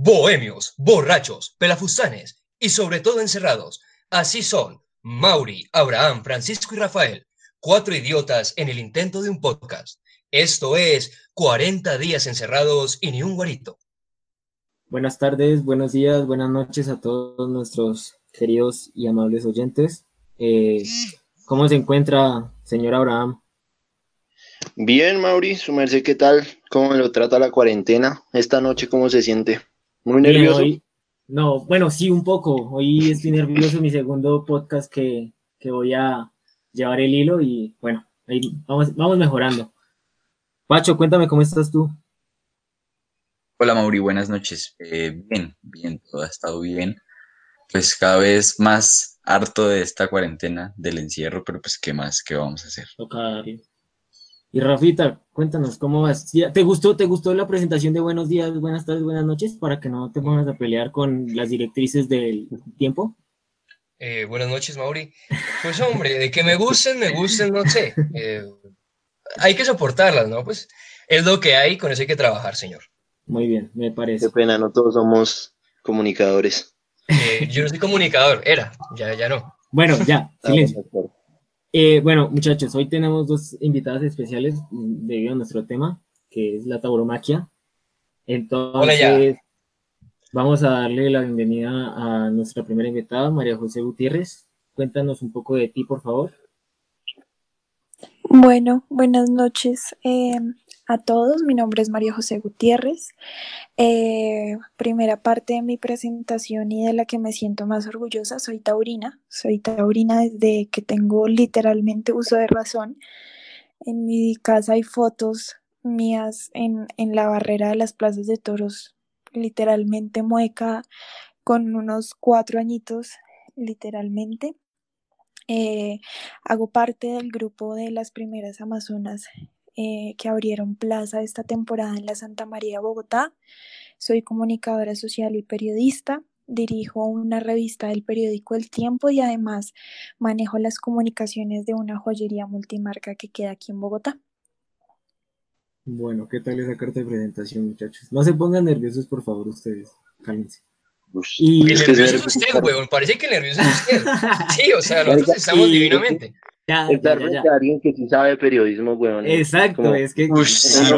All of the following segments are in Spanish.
bohemios, borrachos, pelafustanes y sobre todo encerrados. Así son Mauri, Abraham, Francisco y Rafael, cuatro idiotas en el intento de un podcast. Esto es 40 días encerrados y ni un guarito. Buenas tardes, buenos días, buenas noches a todos nuestros queridos y amables oyentes. Eh, ¿Cómo se encuentra, señor Abraham? Bien, Mauri, su merced, ¿qué tal? ¿Cómo lo trata la cuarentena? Esta noche, ¿cómo se siente? ¿Muy nervioso? no, bueno, sí, un poco. Hoy estoy nervioso, mi segundo podcast que, voy a llevar el hilo y bueno, ahí vamos, vamos mejorando. Pacho, cuéntame cómo estás tú. Hola Mauri, buenas noches. Eh, bien, bien, todo ha estado bien. Pues cada vez más harto de esta cuarentena, del encierro, pero pues qué más, qué vamos a hacer. Y Rafita, cuéntanos cómo vas. ¿Te gustó, ¿Te gustó la presentación de buenos días, buenas tardes, buenas noches para que no te pongas a pelear con las directrices del tiempo? Eh, buenas noches, Mauri. Pues hombre, de que me gusten, me gusten, no sé. Eh, hay que soportarlas, ¿no? Pues es lo que hay, con eso hay que trabajar, señor. Muy bien, me parece. Qué pena, no todos somos comunicadores. Eh, yo no soy comunicador, era, ya, ya no. Bueno, ya, silencio. Eh, bueno, muchachos, hoy tenemos dos invitadas especiales debido a nuestro tema, que es la tauromaquia. Entonces, vamos a darle la bienvenida a nuestra primera invitada, María José Gutiérrez. Cuéntanos un poco de ti, por favor. Bueno, buenas noches. Eh, a todos. Mi nombre es María José Gutiérrez. Eh, primera parte de mi presentación y de la que me siento más orgullosa, soy taurina. Soy taurina desde que tengo literalmente uso de razón. En mi casa hay fotos mías en, la barrera de las plazas de toros, literalmente mueca, con unos cuatro añitos, literalmente. Eh, hago parte del grupo de las primeras Amazonas eh, que abrieron plaza esta temporada en la Santa María, Bogotá. Soy comunicadora social y periodista. Dirijo una revista del periódico El Tiempo y además manejo las comunicaciones de una joyería multimarca que queda aquí en Bogotá. Bueno, ¿qué tal esa carta de presentación, muchachos? No se pongan nerviosos, por favor, ustedes. Cálmense. Y... El nervioso es usted, weón. Parece que el nervioso es usted. Sí, o sea, nosotros estamos divinamente. Ya, es alguien que sí sabe periodismo, weón. Exacto, es que uno,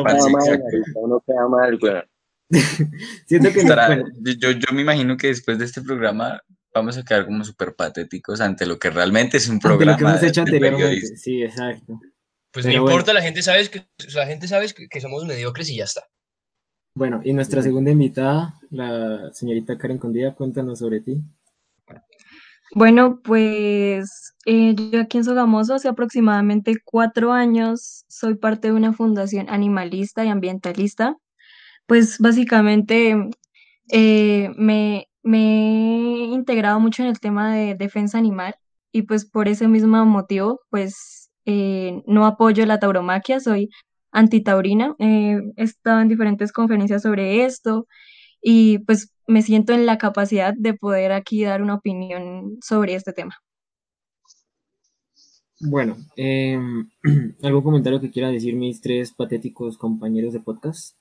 queda mal, uno queda mal, weón. Siento que yo, yo me imagino que después de este programa vamos a quedar como súper patéticos ante lo que realmente es un programa. Ante lo que hemos hecho anteriormente. Sí, exacto. Pues no importa, la gente sabe que la gente sabe que, somos mediocres y ya está. Bueno, y nuestra segunda invitada, la señorita Karen Condía, cuéntanos sobre ti. Bueno, pues eh, yo aquí en Sogamoso hace aproximadamente cuatro años soy parte de una fundación animalista y ambientalista. Pues básicamente eh, me, he integrado mucho en el tema de defensa animal y pues por ese mismo motivo pues eh, no apoyo la tauromaquia, soy antitaurina. he estado en diferentes conferencias sobre esto y pues me siento en la capacidad de poder aquí dar una opinión sobre este tema. Bueno, em, ¿algún comentario que quiera decir mis tres patéticos compañeros de podcast?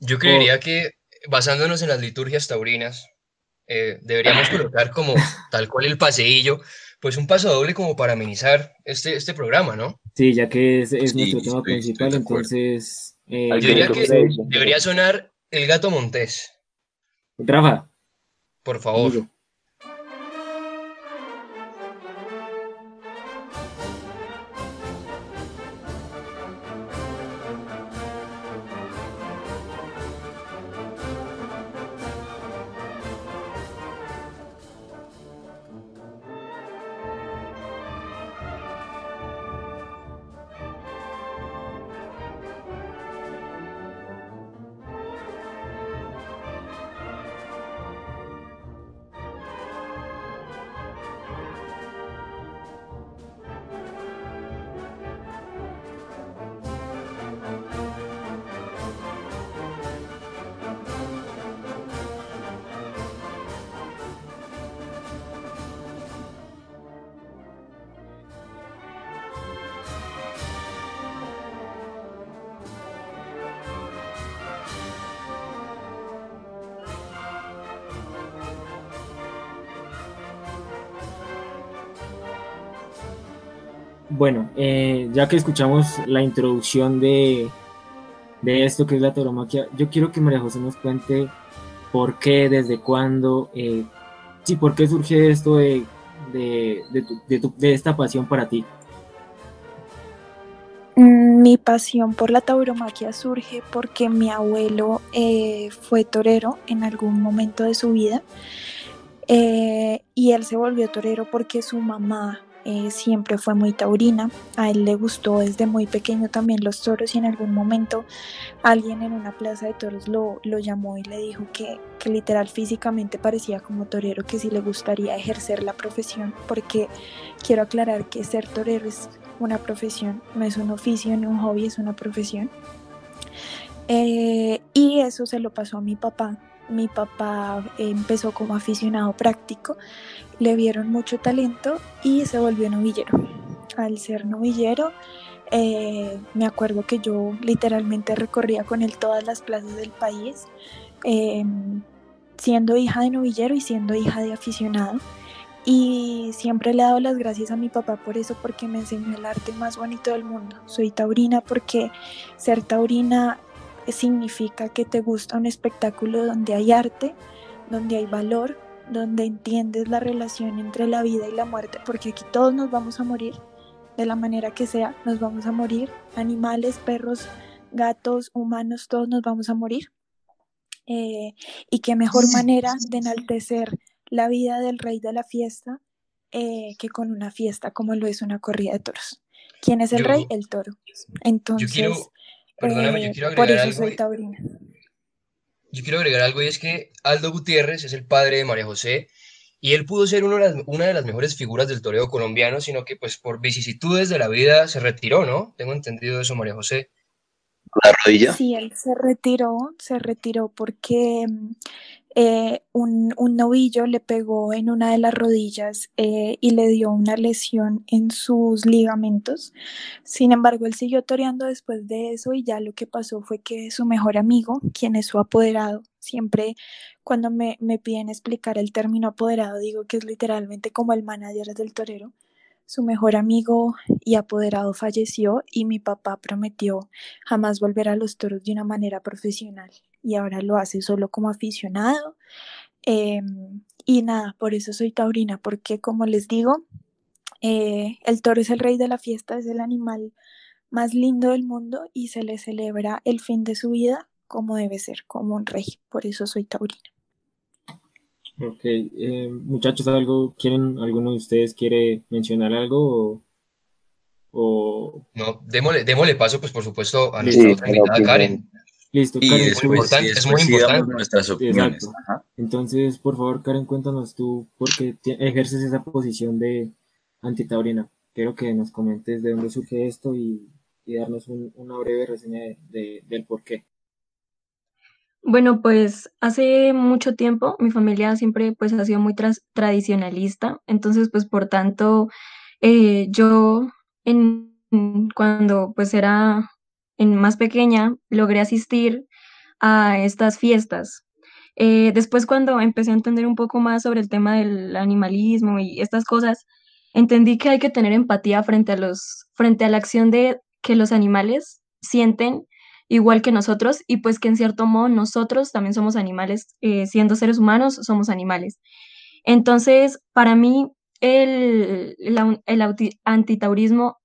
Yo creería que basándonos en las liturgias taurinas, eh, deberíamos colocar como tal cual el paseillo, pues un paso doble como para amenizar este, este programa, ¿no? Sí, ya que es, nuestro tema principal, entonces... Eh, Yo diría que debería sonar el gato montés. Rafa. Por favor. Bueno, eh, ya que escuchamos la introducción de, de esto que es la tauromaquia, yo quiero que María José nos cuente por qué, desde cuándo, eh, sí, por qué surge esto de, de, de, esta pasión para ti. Mi pasión por la tauromaquia surge porque mi abuelo eh, fue torero en algún momento de su vida y él se volvió torero porque su mamá eh, siempre fue muy taurina, a él le gustó desde muy pequeño también los toros y en algún momento alguien en una plaza de toros lo, lo llamó y le dijo que, que, literal físicamente parecía como torero, que si le gustaría ejercer la profesión, porque quiero aclarar que ser torero es una profesión, no es un oficio ni un hobby, es una profesión. Eh, y eso se lo pasó a mi papá mi papá empezó como aficionado práctico, le vieron mucho talento y se volvió novillero. Al ser novillero, eh, me acuerdo que yo literalmente recorría con él todas las plazas del país, em, siendo hija de novillero y siendo hija de aficionado. Y siempre le he dado las gracias a mi papá por eso, porque me enseñó el arte más bonito del mundo. Soy taurina porque ser taurina significa que te gusta un espectáculo donde hay arte, donde hay valor, donde entiendes la relación entre la vida y la muerte, porque aquí todos nos vamos a morir, de la manera que sea, nos vamos a morir, animales, perros, gatos, humanos, todos nos vamos a morir. Eh, y qué mejor manera de enaltecer la vida del rey de la fiesta eh, que con una fiesta como lo es una corrida de toros. ¿Quién es el rey? El toro. Entonces, Perdóname, yo eh, quiero agregar algo. Yo quiero agregar algo y es que Aldo Gutiérrez es el padre de María José y él pudo ser una de, las, una de las mejores figuras del toreo colombiano, sino que pues por vicisitudes de la vida se retiró, ¿no? Tengo entendido eso, María José. ¿La rodilla? Sí, él se retiró, se retiró porque eh, un, novillo le pegó en una de las rodillas eh, y le dio una lesión en sus ligamentos. Sin embargo, él siguió toreando después de eso y ya lo que pasó fue que su mejor amigo, quien es su apoderado, siempre cuando me, me piden explicar el término apoderado, digo que es literalmente como el manager del torero. Su mejor amigo y apoderado falleció y mi papá prometió jamás volver a los toros de una manera profesional y ahora lo hace solo como aficionado. Em, y nada, por eso soy taurina, porque como les digo, eh, el toro es el rey de la fiesta, es el animal más lindo del mundo y se le celebra el fin de su vida como debe ser, como un rey. Por eso soy taurina. Ok, eh, muchachos, ¿algo quieren, alguno de ustedes quiere mencionar algo o, No, démosle, démosle, paso, pues por supuesto, a nuestra otra invitada, Karen. Listo, Karen. Es, importante, es muy importante. Nuestras opiniones. Entonces, por favor, Karen, cuéntanos tú por qué ejerces esa posición de antitaurina. Quiero que nos comentes de dónde surge esto y, darnos una breve reseña de, del por qué. Bueno, pues hace mucho tiempo mi familia siempre pues ha sido muy tradicionalista, entonces pues por tanto eh, yo en, cuando pues era en más pequeña, logré asistir a estas fiestas. Eh, después cuando empecé a entender un poco más sobre el tema del animalismo y estas cosas, entendí que hay que tener empatía frente a los, frente a la acción de que los animales sienten igual que nosotros y pues que en cierto modo nosotros también somos animales, eh, siendo seres humanos somos animales. Entonces, para mí, el, el, el antitaurismo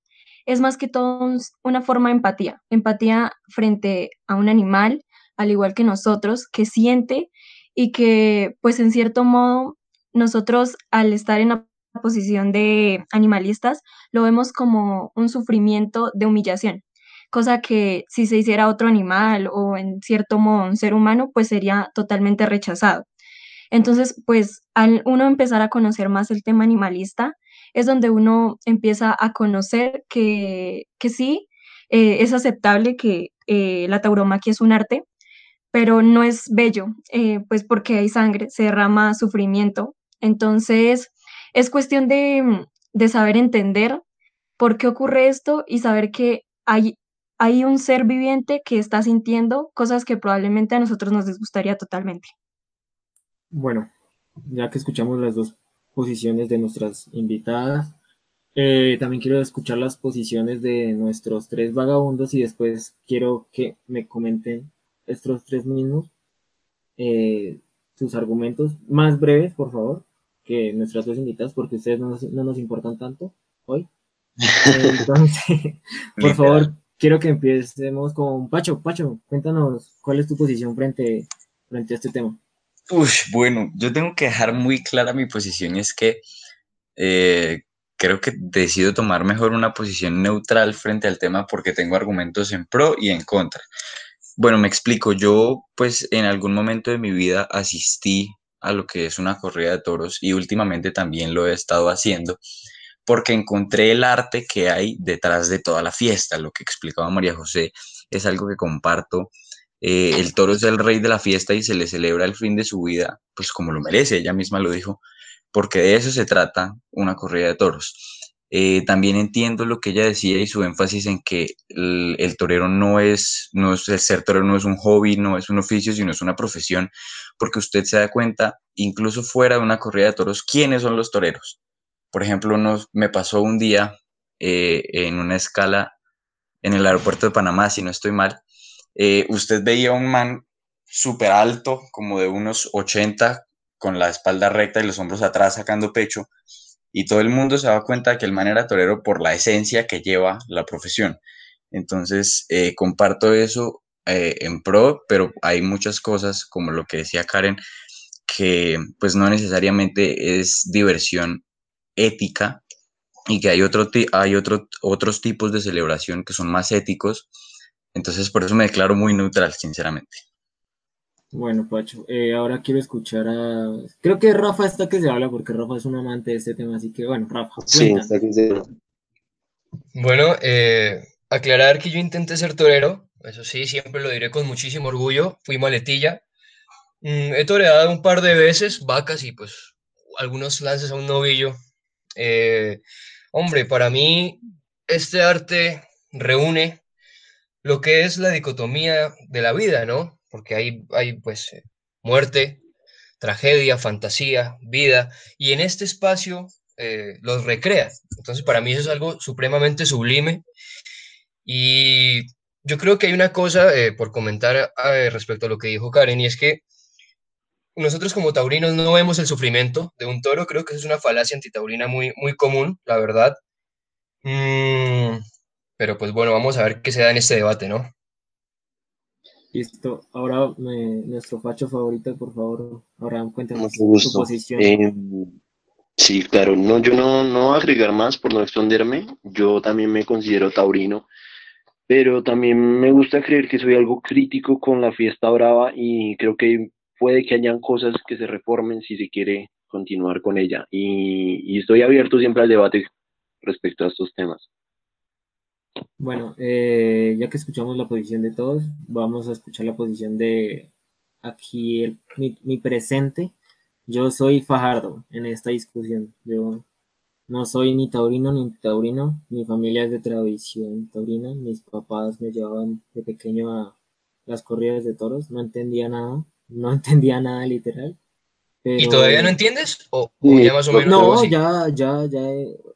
es más que todo una forma de empatía, empatía frente a un animal, al igual que nosotros, que siente y que pues en cierto modo nosotros al estar en la posición de animalistas lo vemos como un sufrimiento de humillación, cosa que si se hiciera otro animal o en cierto modo un ser humano pues sería totalmente rechazado. Entonces, pues al uno empezar a conocer más el tema animalista, es donde uno empieza a conocer que, sí, eh, es aceptable que eh, la tauromaquia es un arte, pero no es bello, eh, pues porque hay sangre, se derrama sufrimiento. Entonces, es cuestión de, saber entender por qué ocurre esto y saber que hay, hay un ser viviente que está sintiendo cosas que probablemente a nosotros nos disgustaría totalmente. Bueno, ya que escuchamos las dos posiciones de nuestras invitadas. Eh, también quiero escuchar las posiciones de nuestros tres vagabundos y después quiero que me comenten estos tres mismos eh, sus argumentos más breves, por favor, que nuestras dos invitadas, porque ustedes no nos, importan tanto hoy. Entonces, por favor, quiero que empecemos con Pacho. Pacho, cuéntanos cuál es tu posición frente, frente a este tema. Uy, bueno, yo tengo que dejar muy clara mi posición y es que eh, creo que decido tomar mejor una posición neutral frente al tema porque tengo argumentos en pro y en contra. Bueno, me explico. Yo, pues, en algún momento de mi vida asistí a lo que es una corrida de toros y últimamente también lo he estado haciendo porque encontré el arte que hay detrás de toda la fiesta. Lo que explicaba María José es algo que comparto. Eh, el toro es el rey de la fiesta y se le celebra el fin de su vida, pues como lo merece, ella misma lo dijo, porque de eso se trata una corrida de toros. Eh, también entiendo lo que ella decía y su énfasis en que el, torero no es, no es, el ser torero no es un hobby, no es un oficio, sino es una profesión, porque usted se da cuenta, incluso fuera de una corrida de toros, quiénes son los toreros. Por ejemplo, me pasó un día eh, en una escala en el aeropuerto de Panamá, si no estoy mal, eh, usted veía un man súper alto, como de unos 80, con la espalda recta y los hombros atrás sacando pecho, y todo el mundo se daba cuenta de que el man era torero por la esencia que lleva la profesión. Entonces, eh, comparto eso eh, en pro, pero hay muchas cosas, como lo que decía Karen, que pues no necesariamente es diversión ética y que hay, otro, hay otro, otros tipos de celebración que son más éticos. Entonces, por eso me declaro muy neutral, sinceramente. Bueno, Pacho, eh, ahora quiero escuchar a... Creo que Rafa está que se habla porque Rafa es un amante de este tema, así que bueno, Rafa. Sí, está que se Bueno, eh, aclarar que yo intenté ser torero, eso sí, siempre lo diré con muchísimo orgullo, fui maletilla. Mm, he toreado un par de veces vacas y pues algunos lances a un novillo. Eh, hombre, para mí este arte reúne lo que es la dicotomía de la vida, ¿no? porque hay, hay pues eh, muerte, tragedia, fantasía, vida, y en este espacio eh, los recrea. Entonces, para mí eso es algo supremamente sublime. Y yo creo que hay una cosa eh, por comentar respecto a lo que dijo Karen, y es que nosotros como taurinos no vemos el sufrimiento de un toro, creo que es una falacia antitaurina muy, muy común, la verdad. Mm, pero pues bueno, vamos a ver qué se da en este debate, ¿no? Listo. Ahora nuestro facho favorito, por favor, ahora cuéntanos su posición. Eh, sí, claro. No, yo no, no voy a agregar más por no extenderme. Yo también me considero taurino, pero también me gusta creer que soy algo crítico con la fiesta brava y creo que puede que hayan cosas que se reformen si se quiere continuar con ella. y estoy abierto siempre al debate respecto a estos temas. Bueno, eh, ya que escuchamos la posición de todos, vamos a escuchar la posición de aquí mi, presente. Yo soy Fajardo en esta discusión. Yo no soy ni taurino ni taurino. Mi familia es de tradición taurina. Mis papás me llevaban de pequeño a las corridas de toros. No entendía nada. No entendía nada literal. ¿Y todavía no entiendes? ¿O, ya más o menos? No, ya, ya, ya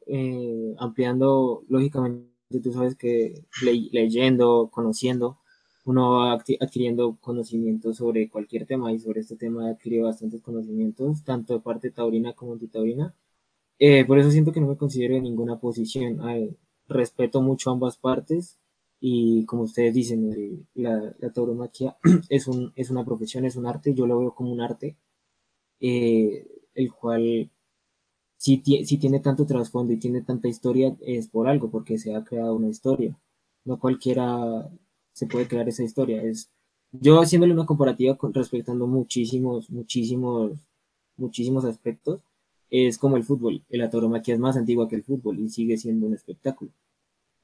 eh, ampliando lógicamente tú sabes que leyendo, conociendo, uno va adquiriendo conocimientos sobre cualquier tema y sobre este tema he adquirido bastantes conocimientos, tanto de parte taurina como antitaurina. Eh, por eso siento que no me considero en ninguna posición. respeto mucho ambas partes y como ustedes dicen, la, tauromaquia es, un, es una profesión, es un arte, yo lo veo como un arte, eh, el cual si, tiene tanto trasfondo y tiene tanta historia, es por algo, porque se ha creado una historia. No cualquiera se puede crear esa historia. Es, yo haciéndole una comparativa con, respetando muchísimos, muchísimos, muchísimos aspectos, es como el fútbol. La tauromaquia es más antigua que el fútbol y sigue siendo un espectáculo.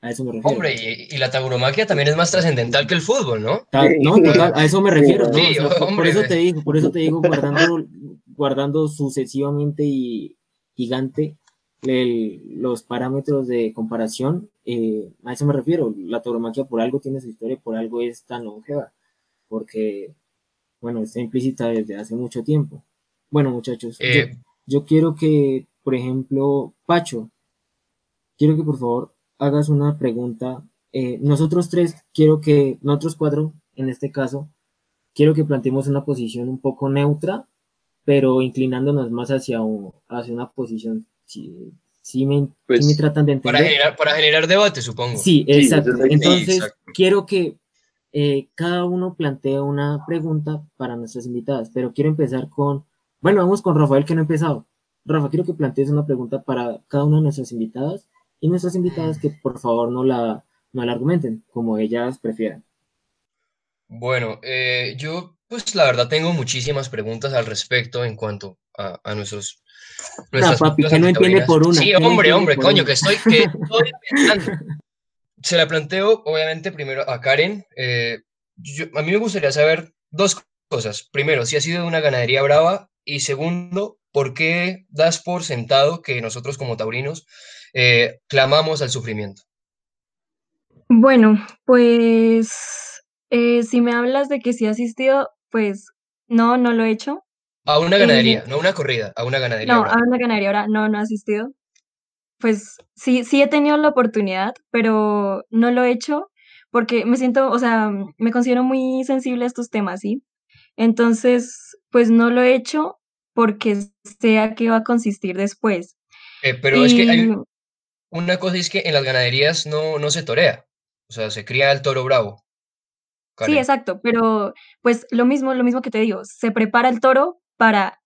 A eso me refiero. Hombre, y, la tauromaquia también es más trascendental que el fútbol, ¿no? no, a eso me refiero, ¿no? por, eso te digo, por eso te digo, guardando, guardando sucesivamente y gigante los parámetros de comparación, eh, a eso me refiero, la tauromaquia por algo tiene su historia, por algo es tan longeva, porque, bueno, está implícita desde hace mucho tiempo. Bueno, muchachos, yo, eh. quiero que, por ejemplo, Pacho, quiero que por favor hagas una pregunta. Eh, nosotros tres, quiero que, nosotros cuatro, en este caso, quiero que planteemos una posición un poco neutra, pero inclinándonos más hacia, hacia una posición, si, me, pues, me, tratan de entender. Para generar, para generar debate, supongo. Sí, exacto. Entonces, quiero que eh, cada uno plantee una pregunta para nuestras invitadas, pero quiero empezar con, bueno, vamos con Rafael que no ha empezado. Rafa, quiero que plantees una pregunta para cada una de nuestras invitadas y nuestras invitadas que por favor no la, no la argumenten, como ellas prefieran. Bueno, eh, yo pues la verdad tengo muchísimas preguntas al respecto en cuanto a, a nuestros... No, papi, que no entiende por una. Sí, hombre, hombre, coño, que estoy, que estoy pensando. Se la planteo, obviamente, primero a Karen. Eh, a mí me gustaría saber dos cosas. Primero, si ha sido una ganadería brava y segundo, ¿por qué das por sentado que nosotros como taurinos eh, clamamos al sufrimiento? Bueno, pues eh, si me hablas de que sí ha asistido, pues no, no lo he hecho. A una ganadería, no una corrida, a una ganadería. No, a una ganadería ahora no, no he asistido. Pues sí, sí he tenido la oportunidad, pero no lo he hecho porque me siento, o sea, me considero muy sensible a estos temas, ¿sí? Entonces, pues no lo he hecho porque sé a qué va a consistir después. Eh, pero es que hay una cosa es que en las ganaderías no, no se torea, o sea, se cría el toro bravo. Sí, exacto, pero pues lo mismo, lo mismo que te digo, se prepara el toro para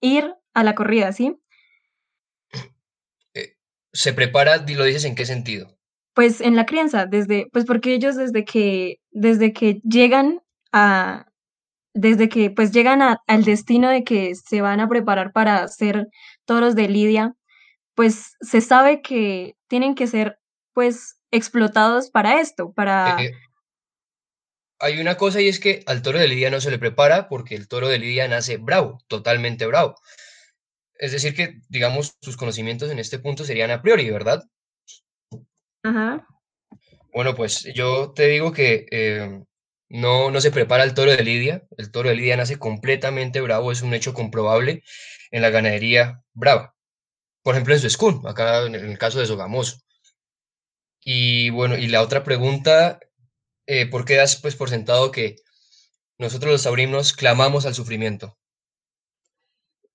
ir a la corrida, ¿sí? Eh, se prepara, lo dices en qué sentido? Pues en la crianza, desde, pues porque ellos desde que, desde que llegan a, desde que pues llegan al destino de que se van a preparar para ser toros de lidia, pues se sabe que tienen que ser pues explotados para esto, para... Eh, hay una cosa y es que al toro de lidia no se le prepara porque el toro de lidia nace bravo, totalmente bravo. Es decir que, digamos, sus conocimientos en este punto serían a priori, ¿verdad? Ajá. Bueno, pues yo te digo que eh, no, no se prepara el toro de Lidia. El toro de Lidia nace completamente bravo, es un hecho comprobable en la ganadería brava. Por ejemplo, en su escun, acá en el caso de Sogamoso. Y bueno, y la otra pregunta, eh, ¿por qué das pues por sentado que nosotros los taurinos clamamos al sufrimiento?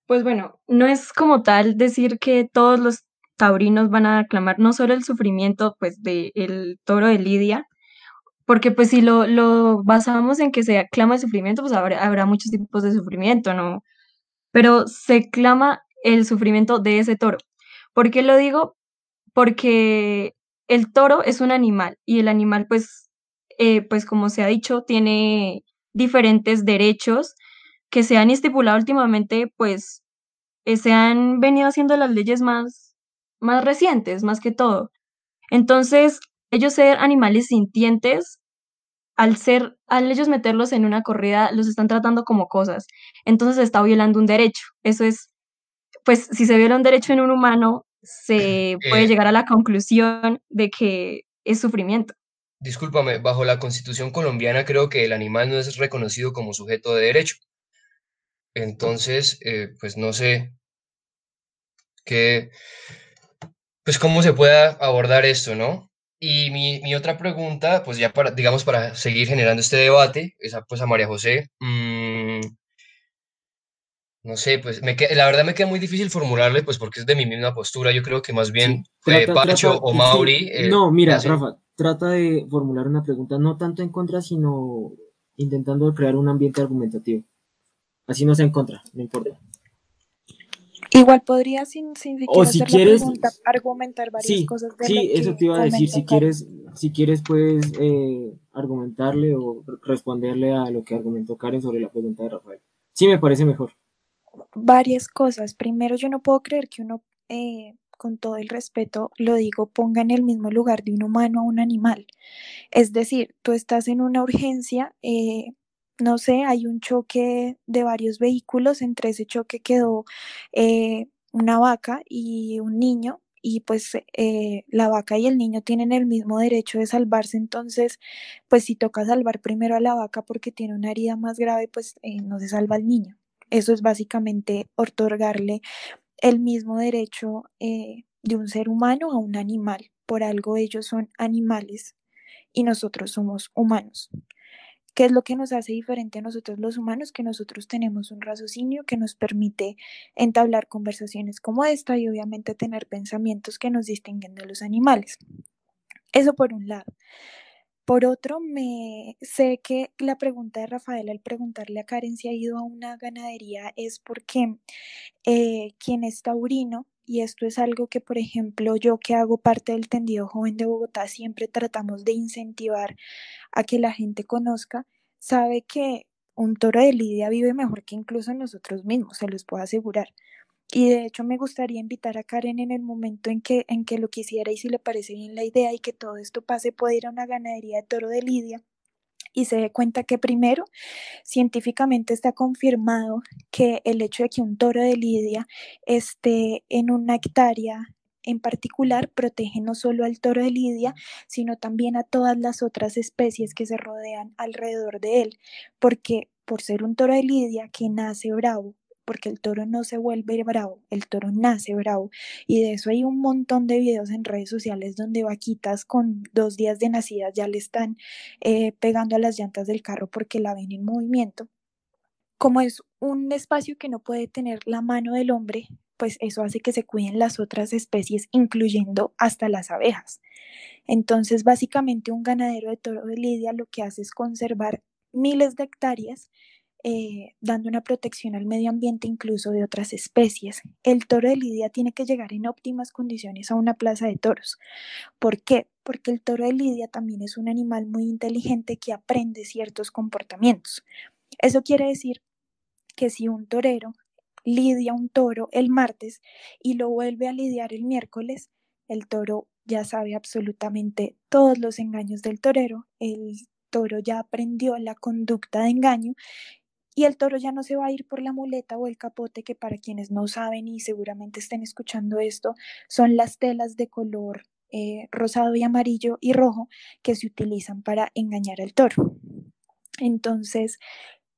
Pues bueno, no es como tal decir que todos los taurinos van a clamar no solo el sufrimiento pues del toro de Lidia, porque pues si lo, lo basamos en que se clama el sufrimiento, pues habrá, habrá muchos tipos de sufrimiento, ¿no? Pero se clama el sufrimiento de ese toro. ¿Por qué lo digo? Porque el toro es un animal y el animal, pues, eh, pues como se ha dicho, tiene diferentes derechos que se han estipulado últimamente, pues eh, se han venido haciendo las leyes más, más recientes, más que todo. Entonces, ellos ser animales sintientes al ser, al ellos meterlos en una corrida, los están tratando como cosas. Entonces se está violando un derecho. Eso es, pues si se viola un derecho en un humano, se puede eh, llegar a la conclusión de que es sufrimiento. Discúlpame, bajo la constitución colombiana creo que el animal no es reconocido como sujeto de derecho. Entonces, eh, pues no sé qué, pues cómo se pueda abordar esto, ¿no? Y mi, mi, otra pregunta, pues ya para, digamos, para seguir generando este debate, esa pues a María José. Mm, no sé, pues me la verdad me queda muy difícil formularle, pues porque es de mi misma postura. Yo creo que más bien eh, Pacho o Mauri. Eh, no, mira, Rafa, trata de formular una pregunta no tanto en contra, sino intentando crear un ambiente argumentativo. Así no sea en contra, no importa. Igual podría sin, sin siquiera si quieres, argumentar varias cosas. De sí, eso te iba a decir. Si quieres, si quieres puedes eh, argumentarle o responderle a lo que argumentó Karen sobre la pregunta de Rafael. Sí, me parece mejor. Varias cosas. Primero, yo no puedo creer que uno, eh, con todo el respeto, lo digo, ponga en el mismo lugar de un humano a un animal. Es decir, tú estás en una urgencia, eh, no sé, hay un choque de varios vehículos, entre ese choque quedó eh, una vaca y un niño, y pues eh, la vaca y el niño tienen el mismo derecho de salvarse, entonces pues si toca salvar primero a la vaca porque tiene una herida más grave, pues no se salva al niño. Eso es básicamente otorgarle el mismo derecho de un ser humano a un animal. Por algo ellos son animales y nosotros somos humanos. ¿Qué es lo que nos hace diferente a nosotros los humanos? Que nosotros tenemos un raciocinio que nos permite entablar conversaciones como esta y obviamente tener pensamientos que nos distinguen de los animales. Eso por un lado. Por otro, me sé que la pregunta de Rafael al preguntarle a Karen si ha ido a una ganadería es porque eh, quien es taurino y esto es algo que, por ejemplo, yo que hago parte del tendido joven de Bogotá, siempre tratamos de incentivar a que la gente conozca, sabe que un toro de lidia vive mejor que incluso nosotros mismos, se los puedo asegurar. Y de hecho me gustaría invitar a Karen en el momento en que, en que lo quisiera y si le parece bien la idea y que todo esto pase, puede ir a una ganadería de toro de lidia y se dé cuenta que primero, científicamente está confirmado que el hecho de que un toro de lidia esté en una hectárea en particular protege no solo al toro de lidia, sino también a todas las otras especies que se rodean alrededor de él, porque por ser un toro de lidia que nace bravo, porque el toro no se vuelve bravo, el toro nace bravo. Y de eso hay un montón de videos en redes sociales donde vaquitas con dos días de nacidas ya le están eh, pegando a las llantas del carro porque la ven en movimiento. Como es un espacio que no puede tener la mano del hombre, pues eso hace que se cuiden las otras especies, incluyendo hasta las abejas. Entonces, básicamente un ganadero de toro de lidia lo que hace es conservar miles de hectáreas eh, dando una protección al medio ambiente incluso de otras especies. El toro de lidia tiene que llegar en óptimas condiciones a una plaza de toros. ¿Por qué? Porque el toro de lidia también es un animal muy inteligente que aprende ciertos comportamientos. Eso quiere decir que si un torero lidia un toro el martes y lo vuelve a lidiar el miércoles, el toro ya sabe absolutamente todos los engaños del torero, el toro ya aprendió la conducta de engaño y el toro ya no se va a ir por la muleta o el capote, que para quienes no saben y seguramente estén escuchando esto, son las telas de color eh, rosado y amarillo y rojo que se utilizan para engañar al toro. Entonces,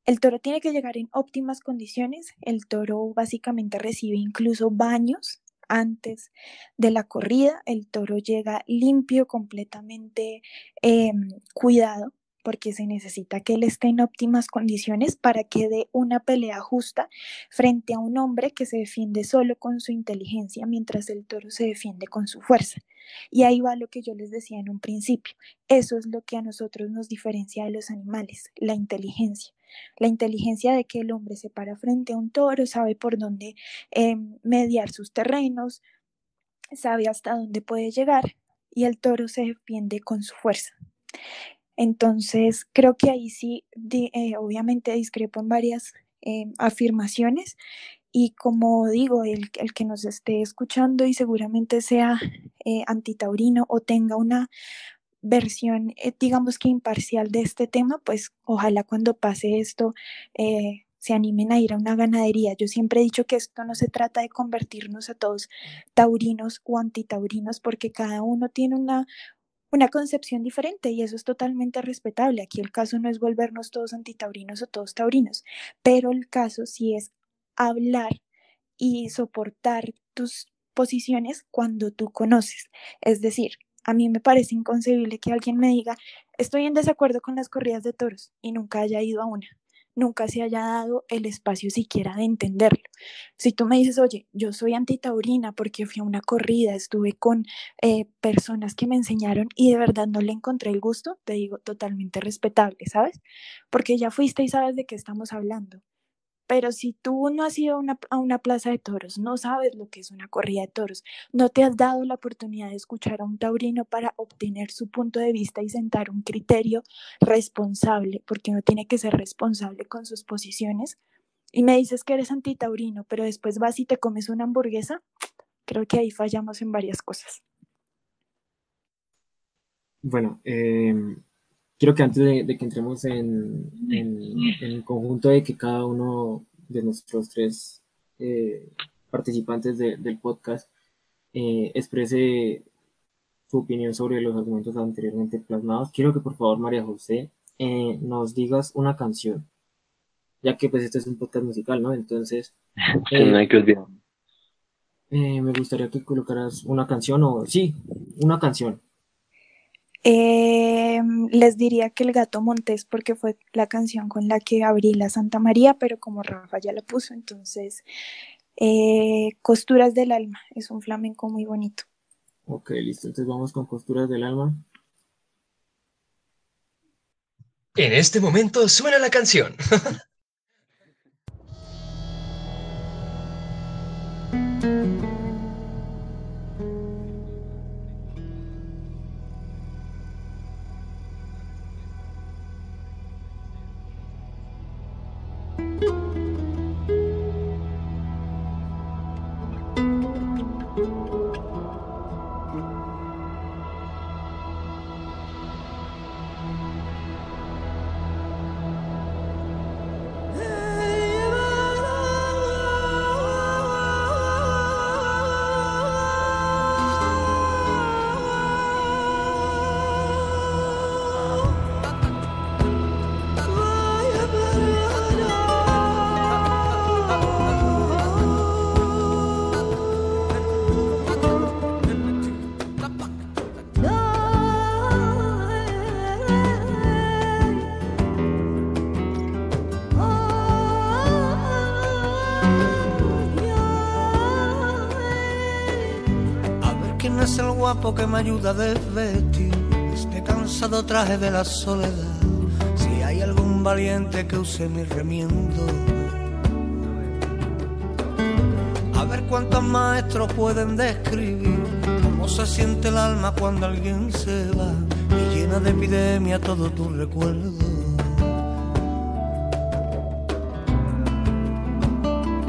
el toro tiene que llegar en óptimas condiciones. El toro básicamente recibe incluso baños antes de la corrida. El toro llega limpio, completamente em, cuidado porque se necesita que él esté en óptimas condiciones para que dé una pelea justa frente a un hombre que se defiende solo con su inteligencia mientras el toro se defiende con su fuerza. Y ahí va lo que yo les decía en un principio. Eso es lo que a nosotros nos diferencia de los animales, la inteligencia. La inteligencia de que el hombre se para frente a un toro, sabe por dónde eh, mediar sus terrenos, sabe hasta dónde puede llegar y el toro se defiende con su fuerza. Entonces, creo que ahí sí, eh, obviamente discrepo en varias eh, afirmaciones y como digo, el, que nos esté escuchando y seguramente sea eh, antitaurino o tenga una versión, digamos que imparcial de este tema, pues ojalá cuando pase esto se animen a ir a una ganadería. Yo siempre he dicho que esto no se trata de convertirnos a todos taurinos o antitaurinos, porque cada uno tiene una, una concepción diferente y eso es totalmente respetable. Aquí el caso no es volvernos todos antitaurinos o todos taurinos, pero el caso sí es hablar y soportar tus posiciones cuando tú conoces. Es decir, a mí me parece inconcebible que alguien me diga, estoy en desacuerdo con las corridas de toros y nunca haya ido a una nunca se haya dado el espacio siquiera de entenderlo. Si tú me dices, oye, yo soy antitaurina porque fui a una corrida, estuve con eh, personas que me enseñaron y de verdad no le encontré el gusto, te digo totalmente respetable, ¿sabes? Porque ya fuiste y sabes de qué estamos hablando. Pero si tú no has ido a una, plaza de toros, no sabes lo que es una corrida de toros, no te has dado la oportunidad de escuchar a un taurino para obtener su punto de vista y sentar un criterio responsable, porque uno tiene que ser responsable con sus posiciones, y me dices que eres antitaurino, pero después vas y te comes una hamburguesa, creo que ahí fallamos en varias cosas. Bueno, eh, quiero que antes de, que entremos en, el conjunto de que cada uno de nuestros tres eh, participantes del podcast eh, exprese su opinión sobre los argumentos anteriormente plasmados, quiero que por favor María José eh, nos digas una canción, ya que pues este es un podcast musical, ¿no? Entonces... no hay que olvidar. Me gustaría que colocaras una canción o sí, una canción. Em, les diría que el gato Montés porque fue la canción con la que abrí la Santa María, pero como Rafa ya la puso, entonces eh, Costuras del Alma es un flamenco muy bonito. Ok, listo, entonces vamos con Costuras del Alma. En este momento suena la canción. que me ayuda a desvestir este cansado traje de la soledad. Si hay algún valiente que use mi remiendo. A ver cuántos maestros pueden describir cómo se siente el alma cuando alguien se va y llena de epidemia todo tu recuerdo.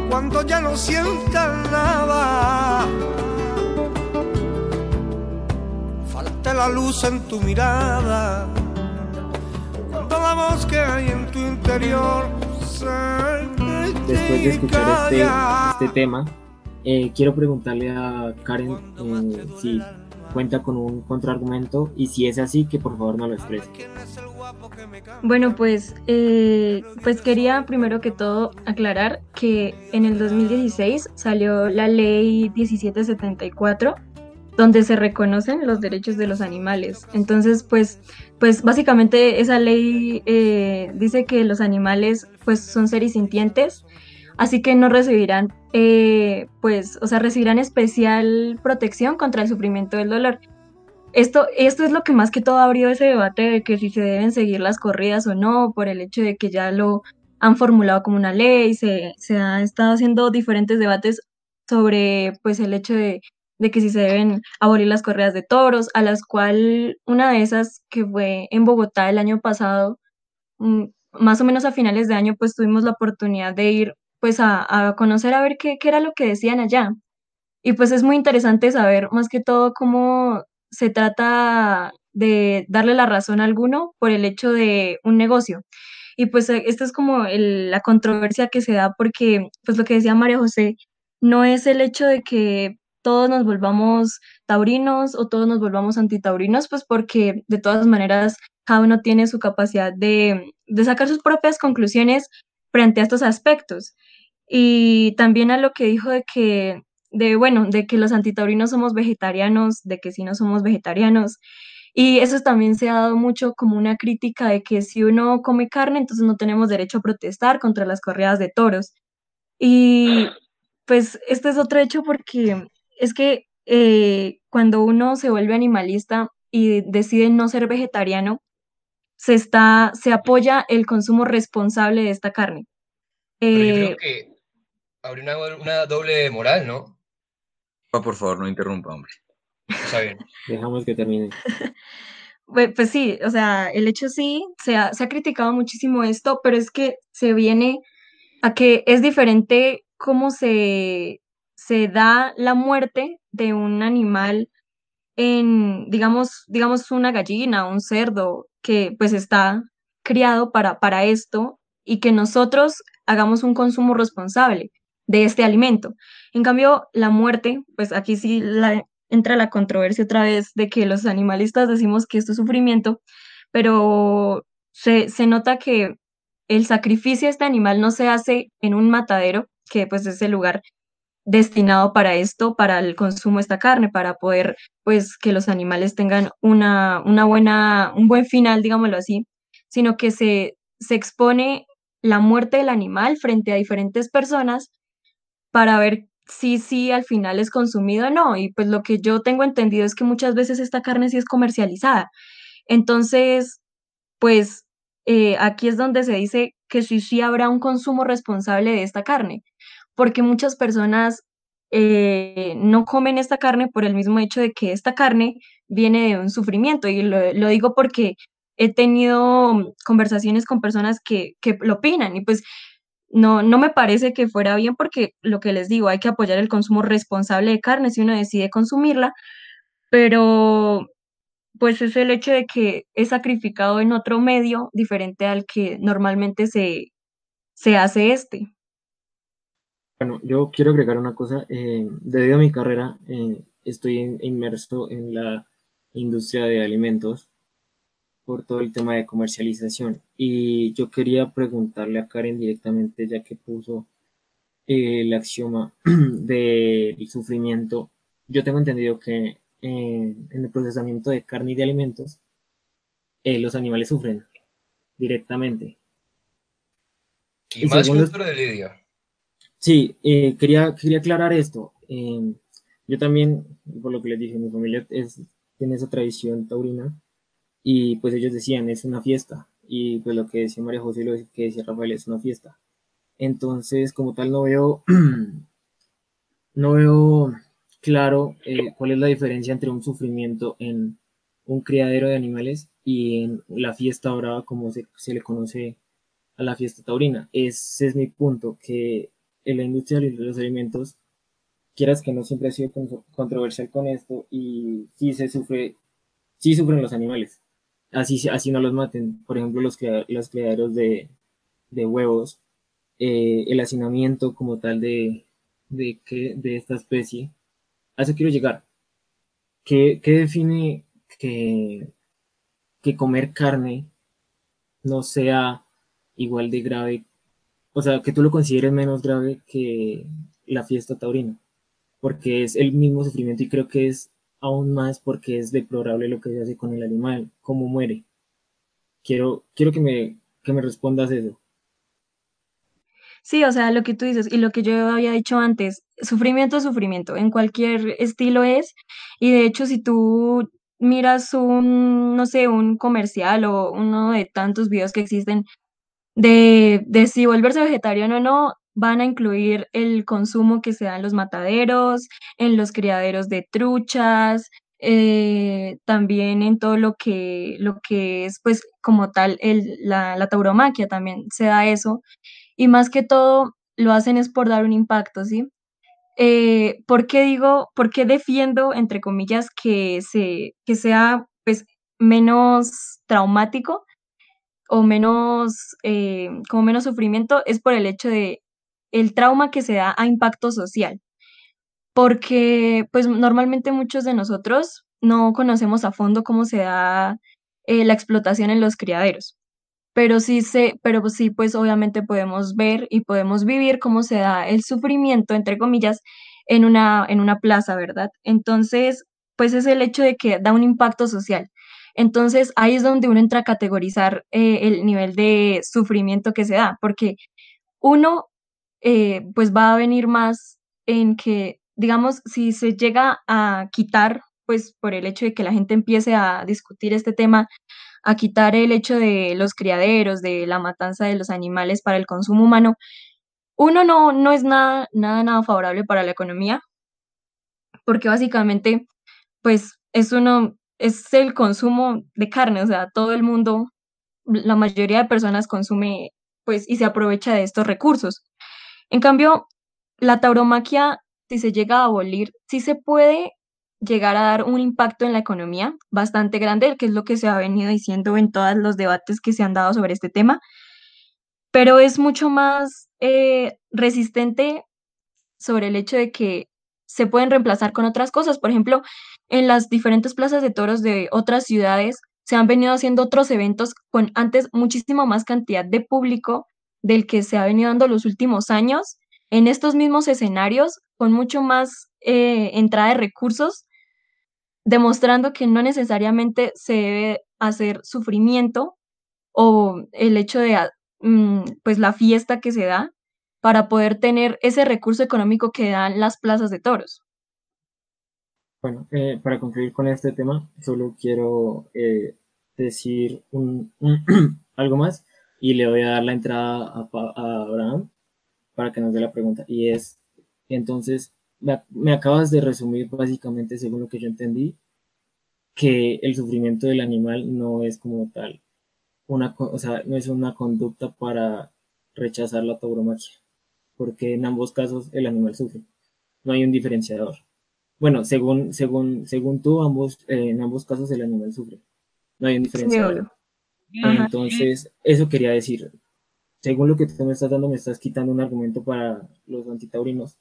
Cuando ya no sientas nada la luz en tu mirada, cuando la voz que hay en tu interior Después de escuchar este, este tema, eh, quiero preguntarle a Karen eh, si cuenta con un contraargumento y si es así, que por favor no lo exprese. Bueno, pues, eh, pues quería primero que todo aclarar que en el 2016 salió la ley 1774 donde se reconocen los derechos de los animales. Entonces, pues, pues básicamente esa ley eh, dice que los animales pues son seres sintientes, así que no recibirán, eh, pues, o sea, recibirán especial protección contra el sufrimiento del dolor. Esto, esto es lo que más que todo abrió ese debate de que si se deben seguir las corridas o no, por el hecho de que ya lo han formulado como una ley, se, se han estado haciendo diferentes debates sobre pues el hecho de de que si se deben abolir las correas de toros, a las cual una de esas que fue en Bogotá el año pasado, mm, más o menos a finales de año, pues tuvimos la oportunidad de ir pues a, conocer a ver qué, qué, era lo que decían allá. Y pues es muy interesante saber más que todo cómo se trata de darle la razón a alguno por el hecho de un negocio. Y pues eh, esta es como la controversia que se da porque, pues lo que decía María José, no es el hecho de que todos nos volvamos taurinos o todos nos volvamos antitaurinos, pues porque de todas maneras cada uno tiene su capacidad de, sacar sus propias conclusiones frente a estos aspectos. Y también a lo que dijo de que, de bueno, de que los antitaurinos somos vegetarianos, de que si no somos vegetarianos. Y eso también se ha dado mucho como una crítica de que si uno come carne, entonces no tenemos derecho a protestar contra las corridas de toros. Y pues este es otro hecho porque es que eh, cuando uno se vuelve animalista y decide no ser vegetariano, se, está, se apoya el consumo responsable de esta carne. Pero yo creo eh, que habría una, doble moral, ¿no? por favor, no interrumpa, hombre. Está bien. Dejamos que termine. Pues, pues, sí, o sea, el hecho sí, se ha, se ha criticado muchísimo esto, pero es que se viene a que es diferente cómo se, se da la muerte de un animal en, digamos, digamos una gallina, un cerdo que pues está criado para, para esto y que nosotros hagamos un consumo responsable de este alimento. En cambio, la muerte, pues aquí sí entra la controversia otra vez de que los animalistas decimos que esto es sufrimiento, pero se, se nota que el sacrificio de este animal no se hace en un matadero, que pues es el lugar destinado para esto, para el consumo de esta carne, para poder, pues, que los animales tengan una, una buena, un buen final, digámoslo así, sino que se, se expone la muerte del animal frente a diferentes personas para ver si sí al final es consumido o no. Y pues lo que yo tengo entendido es que muchas veces esta carne sí es comercializada. Entonces, pues eh, aquí es donde se dice que sí, sí habrá un consumo responsable de esta carne, porque muchas personas eh, no comen esta carne por el mismo hecho de que esta carne viene de un sufrimiento. Y lo, digo porque he tenido conversaciones con personas que, que lo opinan y pues no, no me parece que fuera bien porque lo que les digo, hay que apoyar el consumo responsable de carne si uno decide consumirla, pero pues es el hecho de que es sacrificado en otro medio diferente al que normalmente se, se hace este. Bueno, yo quiero agregar una cosa. Eh, debido a mi carrera, eh, estoy inmerso en la industria de alimentos por todo el tema de comercialización. Y yo quería preguntarle a Karen directamente, ya que puso eh, el axioma del sufrimiento. Yo tengo entendido que en el procesamiento de carne y de alimentos, eh, los animales sufren directamente. Y, más segundo, de Lidia. Sí, eh, quería, quería aclarar esto. yo también, por lo que les dije, mi familia tiene esa tradición taurina y pues ellos decían, es una fiesta. Y pues lo que decía María José y lo que decía Rafael es una fiesta. Entonces, como tal, no veo, no veo claro eh, cuál es la diferencia entre un sufrimiento en un criadero de animales y en la fiesta brava como se le conoce a la fiesta taurina. Ese es mi punto, que en la industria de los alimentos, quieras que no siempre ha sido controversial con esto y sí se sufre, sí sufren los animales así, así no los maten. Por ejemplo, los, los criaderos de, huevos, eh, el hacinamiento como tal de, de, de esta especie. A eso quiero llegar. ¿Qué, define que, que comer carne no sea igual de grave? O sea, que tú lo consideres menos grave que la fiesta taurina, porque es el mismo sufrimiento y creo que es aún más porque es deplorable lo que se hace con el animal, cómo muere. Quiero, quiero que, me, que me respondas eso. Sí, o sea, lo que tú dices y lo que yo había dicho antes, sufrimiento es sufrimiento, en cualquier estilo es, y de hecho si tú miras un, no sé, un comercial o uno de tantos videos que existen de, de si volverse vegetariano o no, van a incluir el consumo que se da en los mataderos, en los criaderos de truchas, eh, también en todo lo que, lo que es, pues, como tal, el, la, tauromaquia también se da eso. Y más que todo, lo hacen es por dar un impacto, ¿sí? Eh, ¿Por qué digo, por qué defiendo, entre comillas, que, se, que sea, pues, menos traumático o menos, eh, como menos sufrimiento? Es por el hecho de el trauma que se da a impacto social, porque pues normalmente muchos de nosotros no conocemos a fondo cómo se da eh, la explotación en los criaderos, pero sí se, pero sí pues obviamente podemos ver y podemos vivir cómo se da el sufrimiento entre comillas en una en una plaza, ¿verdad? Entonces, pues es el hecho de que da un impacto social. Entonces ahí es donde uno entra a categorizar eh, el nivel de sufrimiento que se da, porque uno eh, pues va a venir más en que, digamos, si se llega a quitar, pues por el hecho de que la gente empiece a discutir este tema, a quitar el hecho de los criaderos, de la matanza de los animales para el consumo humano, uno no, no es nada, nada, nada favorable para la economía, porque básicamente, pues es uno, es el consumo de carne, o sea, todo el mundo, la mayoría de personas consume, pues, y se aprovecha de estos recursos. En cambio, la tauromaquia, si se llega a abolir, sí se puede llegar a dar un impacto en la economía bastante grande, que es lo que se ha venido diciendo en todos los debates que se han dado sobre este tema, pero es mucho más eh, resistente sobre el hecho de que se pueden reemplazar con otras cosas. Por ejemplo, en las diferentes plazas de toros de otras ciudades se han venido haciendo otros eventos con antes muchísima más cantidad de público del que se ha venido dando los últimos años en estos mismos escenarios con mucho más eh, entrada de recursos, demostrando que no necesariamente se debe hacer sufrimiento o el hecho de mm, pues la fiesta que se da para poder tener ese recurso económico que dan las plazas de toros. Bueno, eh, para concluir con este tema, solo quiero eh, decir un, algo más y le voy a dar la entrada a, Abraham para que nos dé la pregunta. Y es, entonces, me, acabas de resumir básicamente, según lo que yo entendí, que el sufrimiento del animal no es como tal, una, o sea, no es una conducta para rechazar la tauromaquia, porque en ambos casos el animal sufre, no hay un diferenciador. Bueno, según, según, según tú, ambos, eh, en ambos casos el animal sufre. No hay un diferenciador. Entonces, eso quería decir. Según lo que tú me estás dando, me estás quitando un argumento para los antitaurinos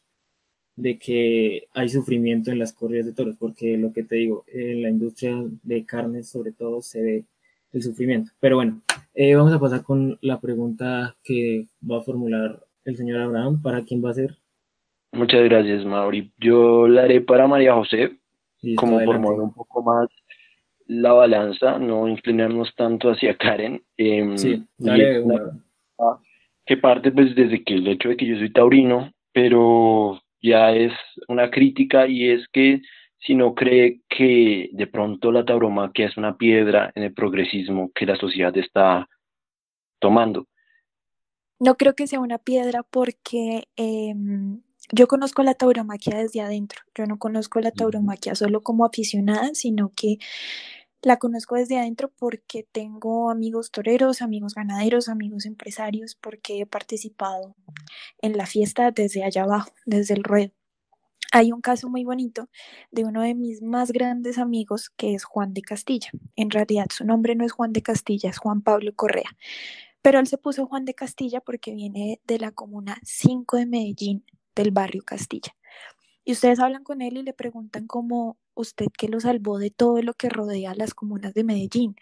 de que hay sufrimiento en las corridas de toros, porque lo que te digo, en la industria de carnes sobre todo se ve el sufrimiento. Pero bueno, eh, vamos a pasar con la pregunta que va a formular el señor Abraham. ¿Para quién va a ser? Muchas gracias, Mauri. Yo la haré para María José, como por mover un poco más la balanza, no inclinarnos tanto hacia Karen. Eh, sí, dale, que parte pues desde que el hecho de que yo soy taurino, pero ya es una crítica y es que si no cree que de pronto la tauromaquia es una piedra en el progresismo que la sociedad está tomando. No creo que sea una piedra porque em, yo conozco la tauromaquia desde adentro. Yo no conozco la tauromaquia solo como aficionada, sino que la conozco desde adentro porque tengo amigos toreros, amigos ganaderos, amigos empresarios, porque he participado en la fiesta desde allá abajo, desde el ruedo. Hay un caso muy bonito de uno de mis más grandes amigos que es Juan de Castilla. En realidad su nombre no es Juan de Castilla, es Juan Pablo Correa. Pero él se puso Juan de Castilla porque viene de la comuna 5 de Medellín, del barrio Castilla. Y ustedes hablan con él y le preguntan cómo usted que lo salvó de todo lo que rodea las comunas de Medellín,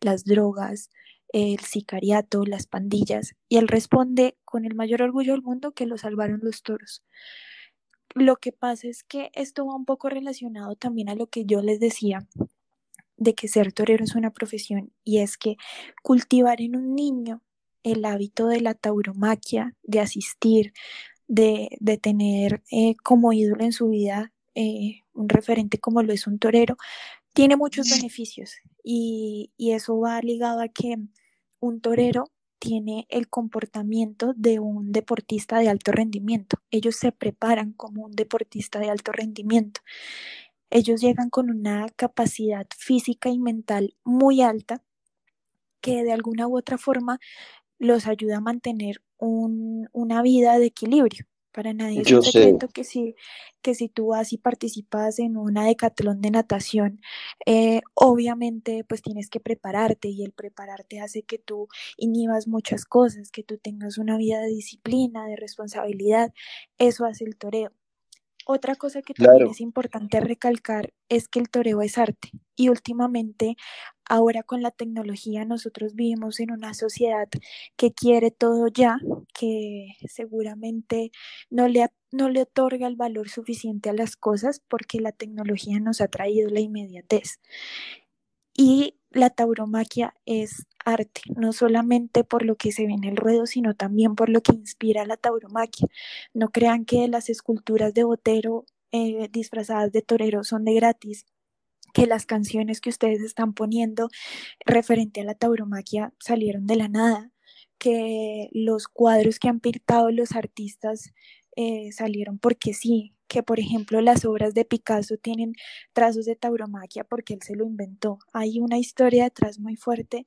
las drogas, el sicariato, las pandillas, y él responde con el mayor orgullo del mundo que lo salvaron los toros. Lo que pasa es que esto va un poco relacionado también a lo que yo les decía de que ser torero es una profesión y es que cultivar en un niño el hábito de la tauromaquia, de asistir, de, tener eh, como ídolo en su vida eh, un referente como lo es un torero, tiene muchos beneficios y, y eso va ligado a que un torero tiene el comportamiento de un deportista de alto rendimiento. Ellos se preparan como un deportista de alto rendimiento. Ellos llegan con una capacidad física y mental muy alta que de alguna u otra forma los ayuda a mantener una vida de equilibrio. Para nadie es un secreto que si, que si tú vas y participas en una decatlón de natación, eh, obviamente pues tienes que prepararte y el prepararte hace que tú inhibas muchas cosas, que tú tengas una vida de disciplina, de responsabilidad. Eso hace el toreo. Otra cosa que también es importante recalcar es que el toreo es arte y últimamente ahora con la tecnología nosotros vivimos en una sociedad que quiere todo ya, que seguramente no le, no le otorga el valor suficiente a las cosas porque la tecnología nos ha traído la inmediatez. Y la tauromaquia es arte, no solamente por lo que se ve en el ruedo, sino también por lo que inspira la tauromaquia. No crean que las esculturas de Botero eh, disfrazadas de torero son de gratis, que las canciones que ustedes están poniendo referente a la tauromaquia salieron de la nada, que los cuadros que han pintado los artistas eh, salieron porque sí, que por ejemplo las obras de Picasso tienen trazos de tauromaquia porque él se lo inventó. Hay una historia detrás muy fuerte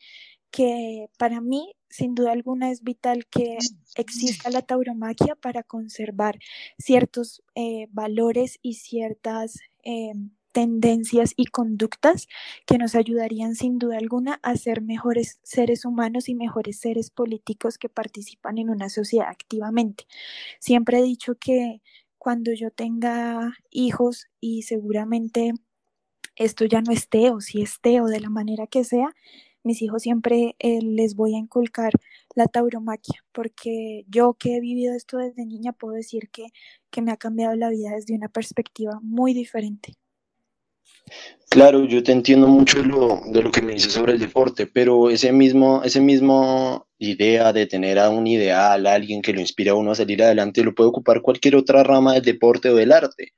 que para mí, sin duda alguna, es vital que exista la tauromaquia para conservar ciertos eh, valores y ciertas eh, tendencias y conductas que nos ayudarían sin duda alguna a ser mejores seres humanos y mejores seres políticos que participan en una sociedad activamente. Siempre he dicho que cuando yo tenga hijos y seguramente esto ya no esté o si esté o de la manera que sea, mis hijos siempre eh, les voy a inculcar la tauromaquia, porque yo que he vivido esto desde niña puedo decir que, que me ha cambiado la vida desde una perspectiva muy diferente. Claro, yo te entiendo mucho lo, de lo que me dices sobre el deporte, pero ese mismo, ese mismo idea de tener a un ideal, alguien que lo inspira a uno a salir adelante, lo puede ocupar cualquier otra rama del deporte o del arte.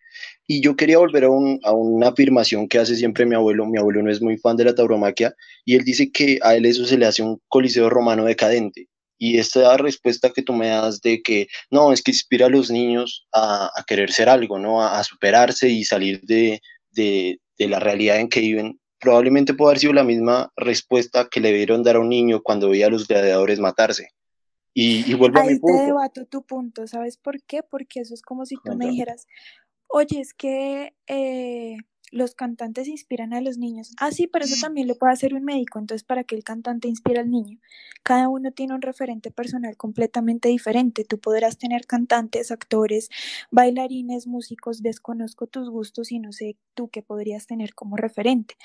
Y yo quería volver a, a, una afirmación que hace siempre mi abuelo. Mi abuelo no es muy fan de la tauromaquia y él dice que a él eso se le hace un coliseo romano decadente. Y esta respuesta que tú me das de que no, es que inspira a los niños a, a querer ser algo, ¿no? A, a superarse y salir de, de, de la realidad en que viven, probablemente puede haber sido la misma respuesta que le dieron dar a un niño cuando veía a los gladiadores matarse. Y, y vuelvo Ahí a mi punto. te debato tu punto, ¿sabes por qué? Porque eso es como si tú me dijeras, oye, es que eh, los cantantes inspiran a los niños. Ah, sí, pero eso también lo puede hacer un médico. Entonces, ¿para qué el cantante inspira al niño? Cada uno tiene un referente personal completamente diferente. Tú podrás tener cantantes, actores, bailarines, músicos. Desconozco tus gustos y no sé tú qué podrías tener como referente.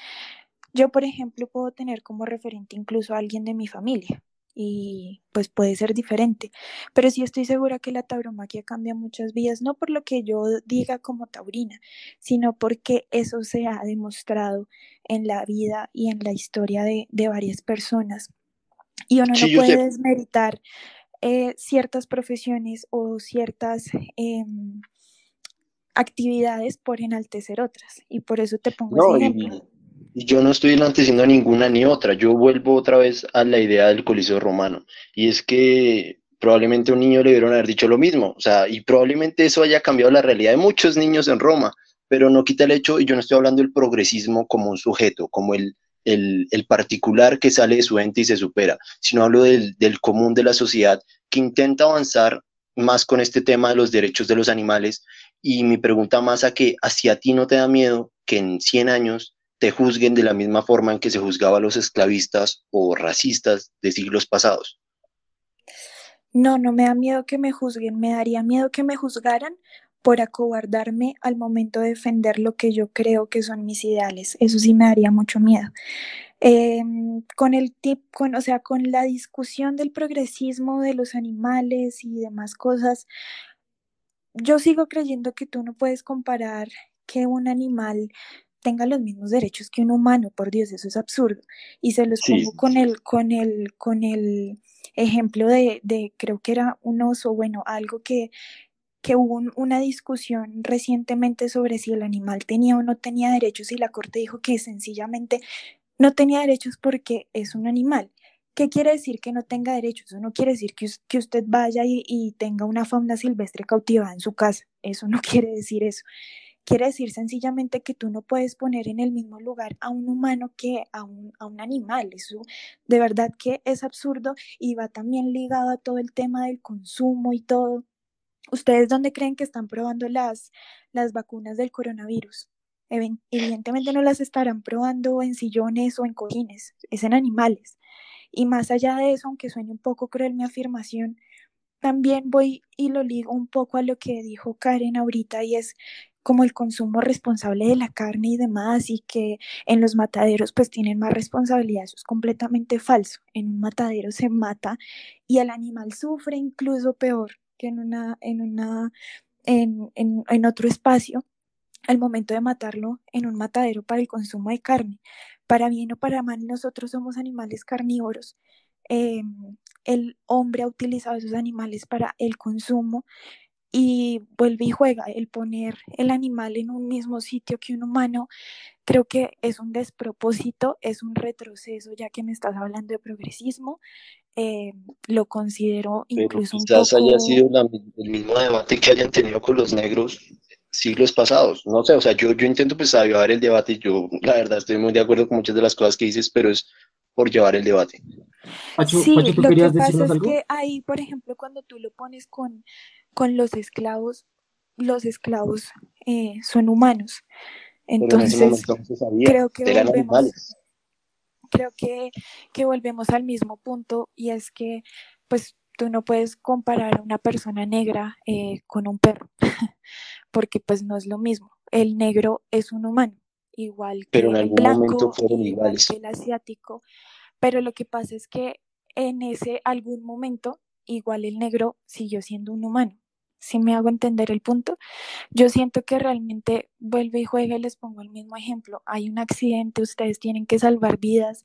Yo, por ejemplo, puedo tener como referente incluso a alguien de mi familia y pues puede ser diferente. Pero sí estoy segura que la tauromaquia cambia muchas vidas, no por lo que yo diga como taurina, sino porque eso se ha demostrado en la vida y en la historia de, de varias personas. Y uno Sí, no puede sé. desmeritar eh, ciertas profesiones o ciertas em, actividades por enaltecer otras. Y por eso te pongo No, ese ejemplo. y yo no estoy enalteciendo ninguna ni otra. Yo vuelvo otra vez a la idea del Coliseo Romano. Y es que probablemente a un niño le debieron haber dicho lo mismo. O sea, y probablemente eso haya cambiado la realidad de muchos niños en Roma. Pero no quita el hecho, y yo no estoy hablando del progresismo como un sujeto, como el, el, particular que sale de su ente y se supera, sino hablo del, del común de la sociedad que intenta avanzar más con este tema de los derechos de los animales. Y mi pregunta más a que, ¿hacia ti no te da miedo que en 100 años te juzguen de la misma forma en que se juzgaba a los esclavistas o racistas de siglos pasados? No, no me da miedo que me juzguen, me daría miedo que me juzgaran por acobardarme al momento de defender lo que yo creo que son mis ideales. Eso sí me daría mucho miedo. Eh, con el tip, con, o sea, con la discusión del progresismo de los animales y demás cosas, yo sigo creyendo que tú no puedes comparar que un animal tenga los mismos derechos que un humano, por Dios, eso es absurdo. Y se los Sí, pongo con el, con el, con el ejemplo de, de creo que era un oso, bueno, algo que, que hubo un- una discusión recientemente sobre si el animal tenía o no tenía derechos y la corte dijo que sencillamente no tenía derechos porque es un animal. ¿Qué quiere decir que no tenga derechos? Eso no quiere decir que usted vaya y, y tenga una fauna silvestre cautivada en su casa. Eso no quiere decir eso. Quiere decir sencillamente que tú no puedes poner en el mismo lugar a un humano que a un, a un animal. Eso de verdad que es absurdo y va también ligado a todo el tema del consumo y todo. ¿Ustedes dónde creen que están probando las, las vacunas del coronavirus? Evidentemente no las estarán probando en sillones o en cojines, es en animales. Y más allá de eso, aunque suene un poco cruel mi afirmación, también voy y lo ligo un poco a lo que dijo Karen ahorita y es como el consumo responsable de la carne y demás y que en los mataderos pues tienen más responsabilidad. Eso es completamente falso. En un matadero se mata y el animal sufre incluso peor que en una, en una, en, en, otro espacio al momento de matarlo en un matadero para el consumo de carne. Para bien o para mal, nosotros somos animales carnívoros. Eh, el hombre ha utilizado esos animales para el consumo y vuelve y juega. El poner el animal en un mismo sitio que un humano, creo que es un despropósito, es un retroceso, ya que me estás hablando de progresismo. Eh, lo considero pero incluso un quizás haya poco sido la el mismo debate que hayan tenido con los negros siglos pasados. No sé, o sea, yo, yo intento pues avivar el debate. Yo, la verdad, estoy muy de acuerdo con muchas de las cosas que dices, pero es por llevar el debate. Pacho, Sí, Pacho, ¿tú lo que pasa es algo? que ahí, por ejemplo, cuando tú lo pones con, con los esclavos, los esclavos eh, son humanos. Pero en Entonces, momento sabía, creo que eran volvemos, animales. creo que, que volvemos al mismo punto y es que, pues, tú no puedes comparar a una persona negra eh, con un perro, porque pues no es lo mismo. El negro es un humano, igual Pero que en el algún momento blanco, fueron igual que el asiático, pero lo que pasa es que en ese algún momento igual el negro siguió siendo un humano. Si me hago entender el punto, yo siento que realmente vuelve y juega y les pongo el mismo ejemplo. Hay un accidente, ustedes tienen que salvar vidas.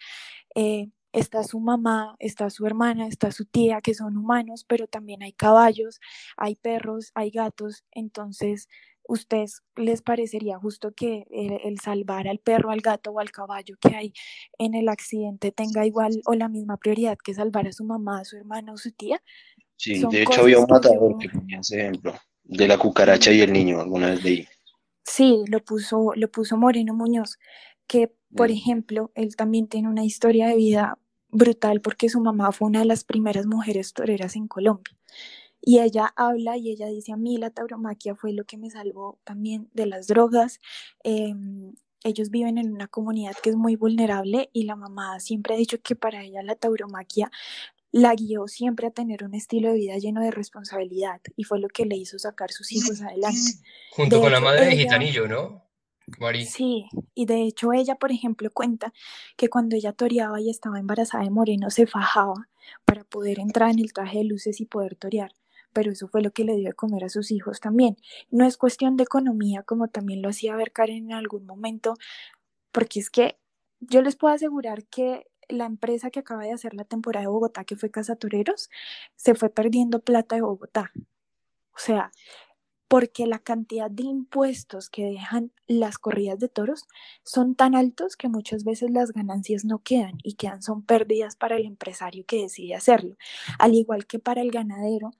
Eh, está su mamá, está su hermana, está su tía, que son humanos, pero también hay caballos, hay perros, hay gatos. Entonces, ¿ustedes les parecería justo que el, salvar al perro, al gato o al caballo que hay en el accidente tenga igual o la misma prioridad que salvar a su mamá, a su hermana o su tía? Sí, de hecho había un matador que ponía ese ejemplo, de la cucaracha y el niño, alguna vez leí. Sí, lo puso, lo puso Moreno Muñoz, que por mm. ejemplo, él también tiene una historia de vida brutal porque su mamá fue una de las primeras mujeres toreras en Colombia. Y ella habla y ella dice, a mí la tauromaquia fue lo que me salvó también de las drogas. Em, ellos viven en una comunidad que es muy vulnerable y la mamá siempre ha dicho que para ella la tauromaquia la guió siempre a tener un estilo de vida lleno de responsabilidad y fue lo que le hizo sacar sus hijos adelante. Junto con la madre de Gitanillo, ¿no? Sí, y de hecho ella, por ejemplo, cuenta que cuando ella toreaba y estaba embarazada de Moreno, se fajaba para poder entrar en el traje de luces y poder torear pero eso fue lo que le dio de comer a sus hijos también. No es cuestión de economía, como también lo hacía ver Karen en algún momento, porque es que yo les puedo asegurar que la empresa que acaba de hacer la temporada de Bogotá, que fue Casa Toreros, se fue perdiendo plata de Bogotá. O sea, porque la cantidad de impuestos que dejan las corridas de toros son tan altos que muchas veces las ganancias no quedan y quedan son pérdidas para el empresario que decide hacerlo, al igual que para el ganadero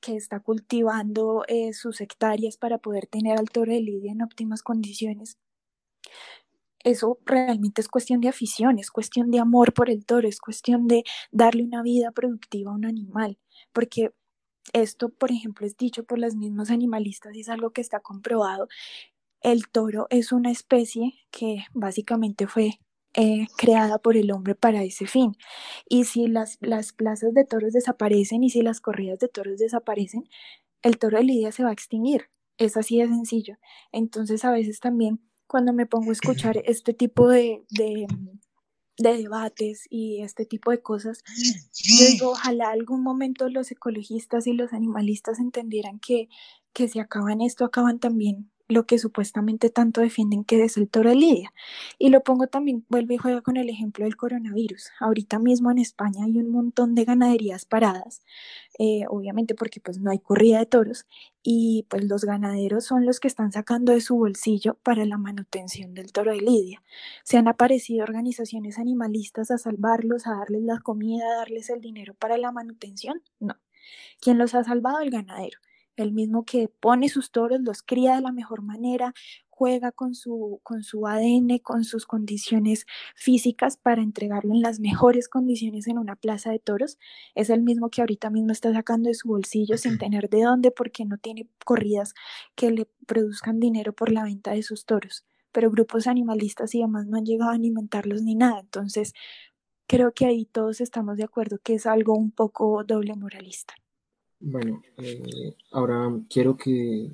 que está cultivando eh, sus hectáreas para poder tener al toro de lidia en óptimas condiciones. Eso realmente es cuestión de afición, es cuestión de amor por el toro, es cuestión de darle una vida productiva a un animal, porque esto, por ejemplo, es dicho por las mismas animalistas y es algo que está comprobado. El toro es una especie que básicamente fue eh, creada por el hombre para ese fin. Y si las, las plazas de toros desaparecen y si las corridas de toros desaparecen, el toro de lidia se va a extinguir. Es así de sencillo. Entonces a veces también cuando me pongo a escuchar este tipo de, de, de debates y este tipo de cosas, yo digo, ojalá algún momento los ecologistas y los animalistas entendieran que, que si acaban esto, acaban también lo que supuestamente tanto defienden que es el toro de Lidia. Y lo pongo también, vuelve y juega con el ejemplo del coronavirus. Ahorita mismo en España hay un montón de ganaderías paradas, eh, obviamente porque pues no hay corrida de toros y pues los ganaderos son los que están sacando de su bolsillo para la manutención del toro de Lidia. Se han aparecido organizaciones animalistas a salvarlos, a darles la comida, a darles el dinero para la manutención. No. ¿Quién los ha salvado? El ganadero el mismo que pone sus toros, los cría de la mejor manera, juega con su, con su ADN, con sus condiciones físicas para entregarlo en las mejores condiciones en una plaza de toros, es el mismo que ahorita mismo está sacando de su bolsillo sin tener de dónde porque no tiene corridas que le produzcan dinero por la venta de sus toros. Pero grupos animalistas y demás no han llegado a alimentarlos ni nada. Entonces, creo que ahí todos estamos de acuerdo que es algo un poco doble moralista. Bueno, eh, ahora quiero que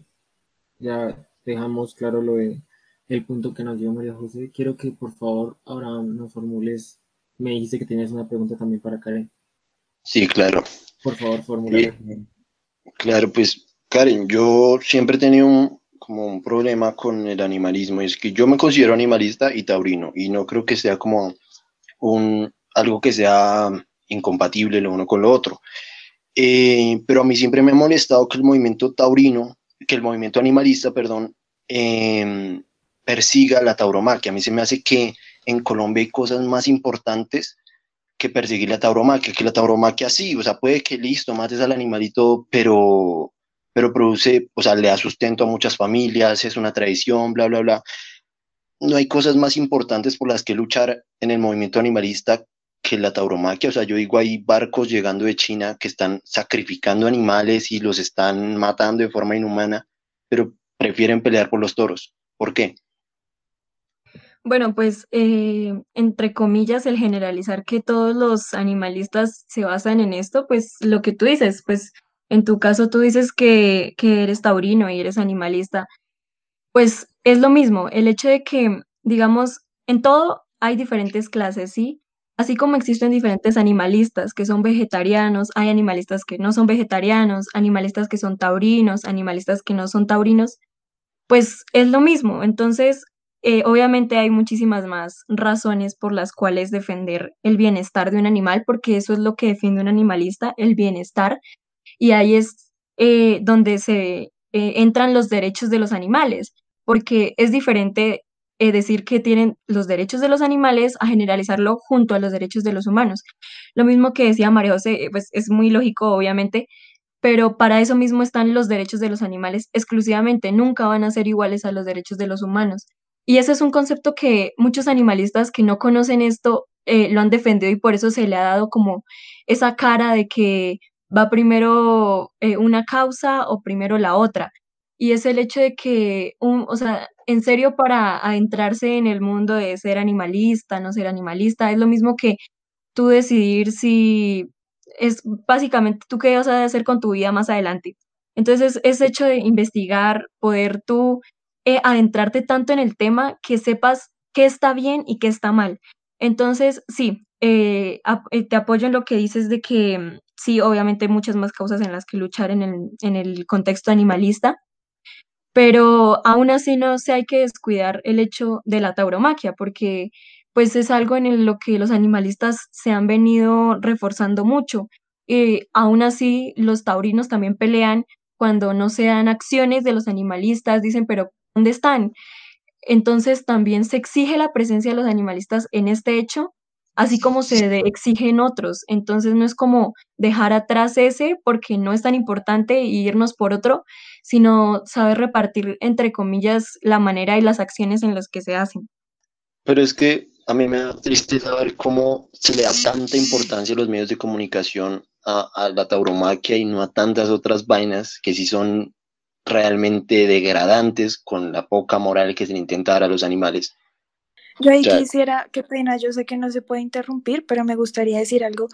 ya dejamos claro lo de el punto que nos dio María José. Quiero que por favor ahora nos formules. Me dijiste que tenías una pregunta también para Karen. Sí, claro. Por favor, formula. claro, pues Karen, yo siempre he tenido un, como un problema con el animalismo. Es que yo me considero animalista y taurino y no creo que sea como un algo que sea incompatible lo uno con lo otro. Eh, pero a mí siempre me ha molestado que el movimiento taurino, que el movimiento animalista, perdón, em, persiga la tauromaquia. A mí se me hace que en Colombia hay cosas más importantes que perseguir la tauromaquia, que la tauromaquia sí, o sea, puede que listo, mates al animalito, pero, pero produce, o sea, le da sustento a muchas familias, es una tradición, bla, bla, bla. No hay cosas más importantes por las que luchar en el movimiento animalista que la tauromaquia, o sea, yo digo, hay barcos llegando de China que están sacrificando animales y los están matando de forma inhumana, pero prefieren pelear por los toros. ¿Por qué? Bueno, pues eh, entre comillas, el generalizar que todos los animalistas se basan en esto, pues lo que tú dices, pues en tu caso tú dices que, que eres taurino y eres animalista, pues es lo mismo, el hecho de que, digamos, en todo hay diferentes clases, ¿sí? Así como existen diferentes animalistas que son vegetarianos, hay animalistas que no son vegetarianos, animalistas que son taurinos, animalistas que no son taurinos, pues es lo mismo. Entonces, eh, obviamente hay muchísimas más razones por las cuales defender el bienestar de un animal, porque eso es lo que defiende un animalista, el bienestar, y ahí es eh, donde se eh, entran los derechos de los animales, porque es diferente decir que tienen los derechos de los animales a generalizarlo junto a los derechos de los humanos. Lo mismo que decía María José, pues es muy lógico, obviamente, pero para eso mismo están los derechos de los animales exclusivamente, nunca van a ser iguales a los derechos de los humanos. Y ese es un concepto que muchos animalistas que no conocen esto eh, lo han defendido y por eso se le ha dado como esa cara de que va primero eh, una causa o primero la otra. Y es el hecho de que, un, o sea, en serio para adentrarse en el mundo de ser animalista, no ser animalista, es lo mismo que tú decidir si es básicamente tú qué vas a hacer con tu vida más adelante. Entonces, es hecho de investigar, poder tú eh, adentrarte tanto en el tema que sepas qué está bien y qué está mal. Entonces, sí, eh, eh, te apoyo en lo que dices de que mm, sí, obviamente hay muchas más causas en las que luchar en el, en el contexto animalista, pero aún así no se hay que descuidar el hecho de la tauromaquia, porque pues es algo en lo que los animalistas se han venido reforzando mucho. Y aún así, los taurinos también pelean cuando no se dan acciones de los animalistas, dicen, pero ¿dónde están? Entonces también se exige la presencia de los animalistas en este hecho, así como se exige en otros. Entonces no es como dejar atrás ese porque no es tan importante e irnos por otro, sino saber repartir, entre comillas, la manera y las acciones en las que se hacen. Pero es que a mí me da tristeza ver cómo se le da tanta importancia a los medios de comunicación a, a la tauromaquia y no a tantas otras vainas que sí son realmente degradantes con la poca moral que se le intenta dar a los animales. Yo ahí quisiera, qué pena, yo sé que no se puede interrumpir, pero me gustaría decir algo,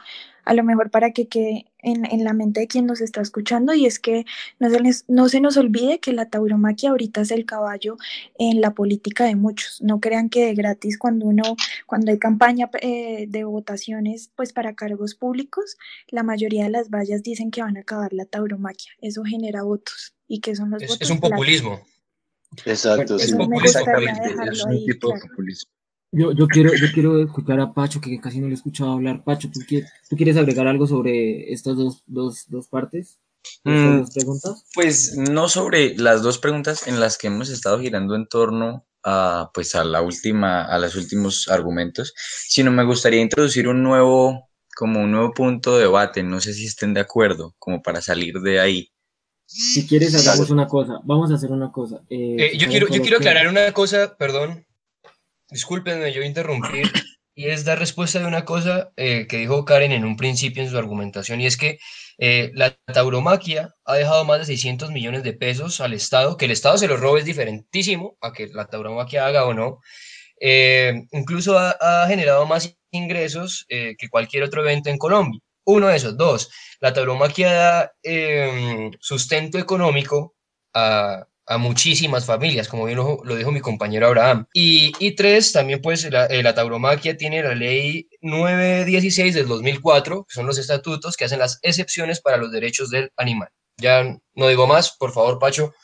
a lo mejor para que quede en, en la mente de quien nos está escuchando, y es que no se, no se nos olvide que la tauromaquia ahorita es el caballo en la política de muchos. No crean que de gratis cuando uno, cuando hay campaña eh, de votaciones, pues para cargos públicos, la mayoría de las vallas dicen que van a acabar la tauromaquia. Eso genera votos. ¿Y que son los es, votos? Es un populismo. Exacto, es, un tipo de populismo. Yo, yo, quiero, yo quiero escuchar a Pacho, que casi no le he escuchado hablar. Pacho, ¿tú, quieres, ¿tú quieres agregar algo sobre estas dos, dos, dos partes? Mm, dos preguntas? Pues no sobre las dos preguntas en las que hemos estado girando en torno a, pues a la última, a los últimos argumentos, sino me gustaría introducir un nuevo, como un nuevo punto de debate. No sé si estén de acuerdo, como para salir de ahí. Si quieres, hagamos una cosa. Vamos a hacer una cosa. Eh, eh, yo, quiero, yo quiero aclarar una cosa, perdón. Discúlpenme, yo interrumpir. Y es dar respuesta de una cosa eh, que dijo Karen en un principio en su argumentación, y es que la tauromaquia ha dejado más de 600 millones de pesos al Estado, que el Estado se los robe es diferentísimo a que la tauromaquia haga o no. incluso ha, ha, generado más ingresos que cualquier otro evento en Colombia. Uno de esos. Dos, la tauromaquia da em, sustento económico a, muchísimas familias, como bien lo, dijo mi compañero Abraham. Y, tres, también pues la, eh, la, tauromaquia tiene la ley 916 del 2004, que son los estatutos que hacen las excepciones para los derechos del animal. Ya no digo más, por favor, Pacho.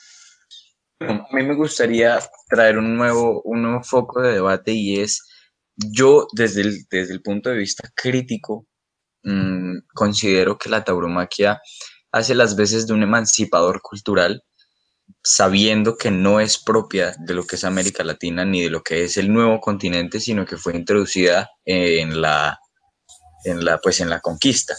A mí me gustaría traer un nuevo, un nuevo foco de debate y es, yo desde desde el punto de vista crítico, Mm, considero que la tauromaquia hace las veces de un emancipador cultural, sabiendo que no es propia de lo que es América Latina ni de lo que es el nuevo continente, sino que fue introducida en la, en la, pues en la conquista.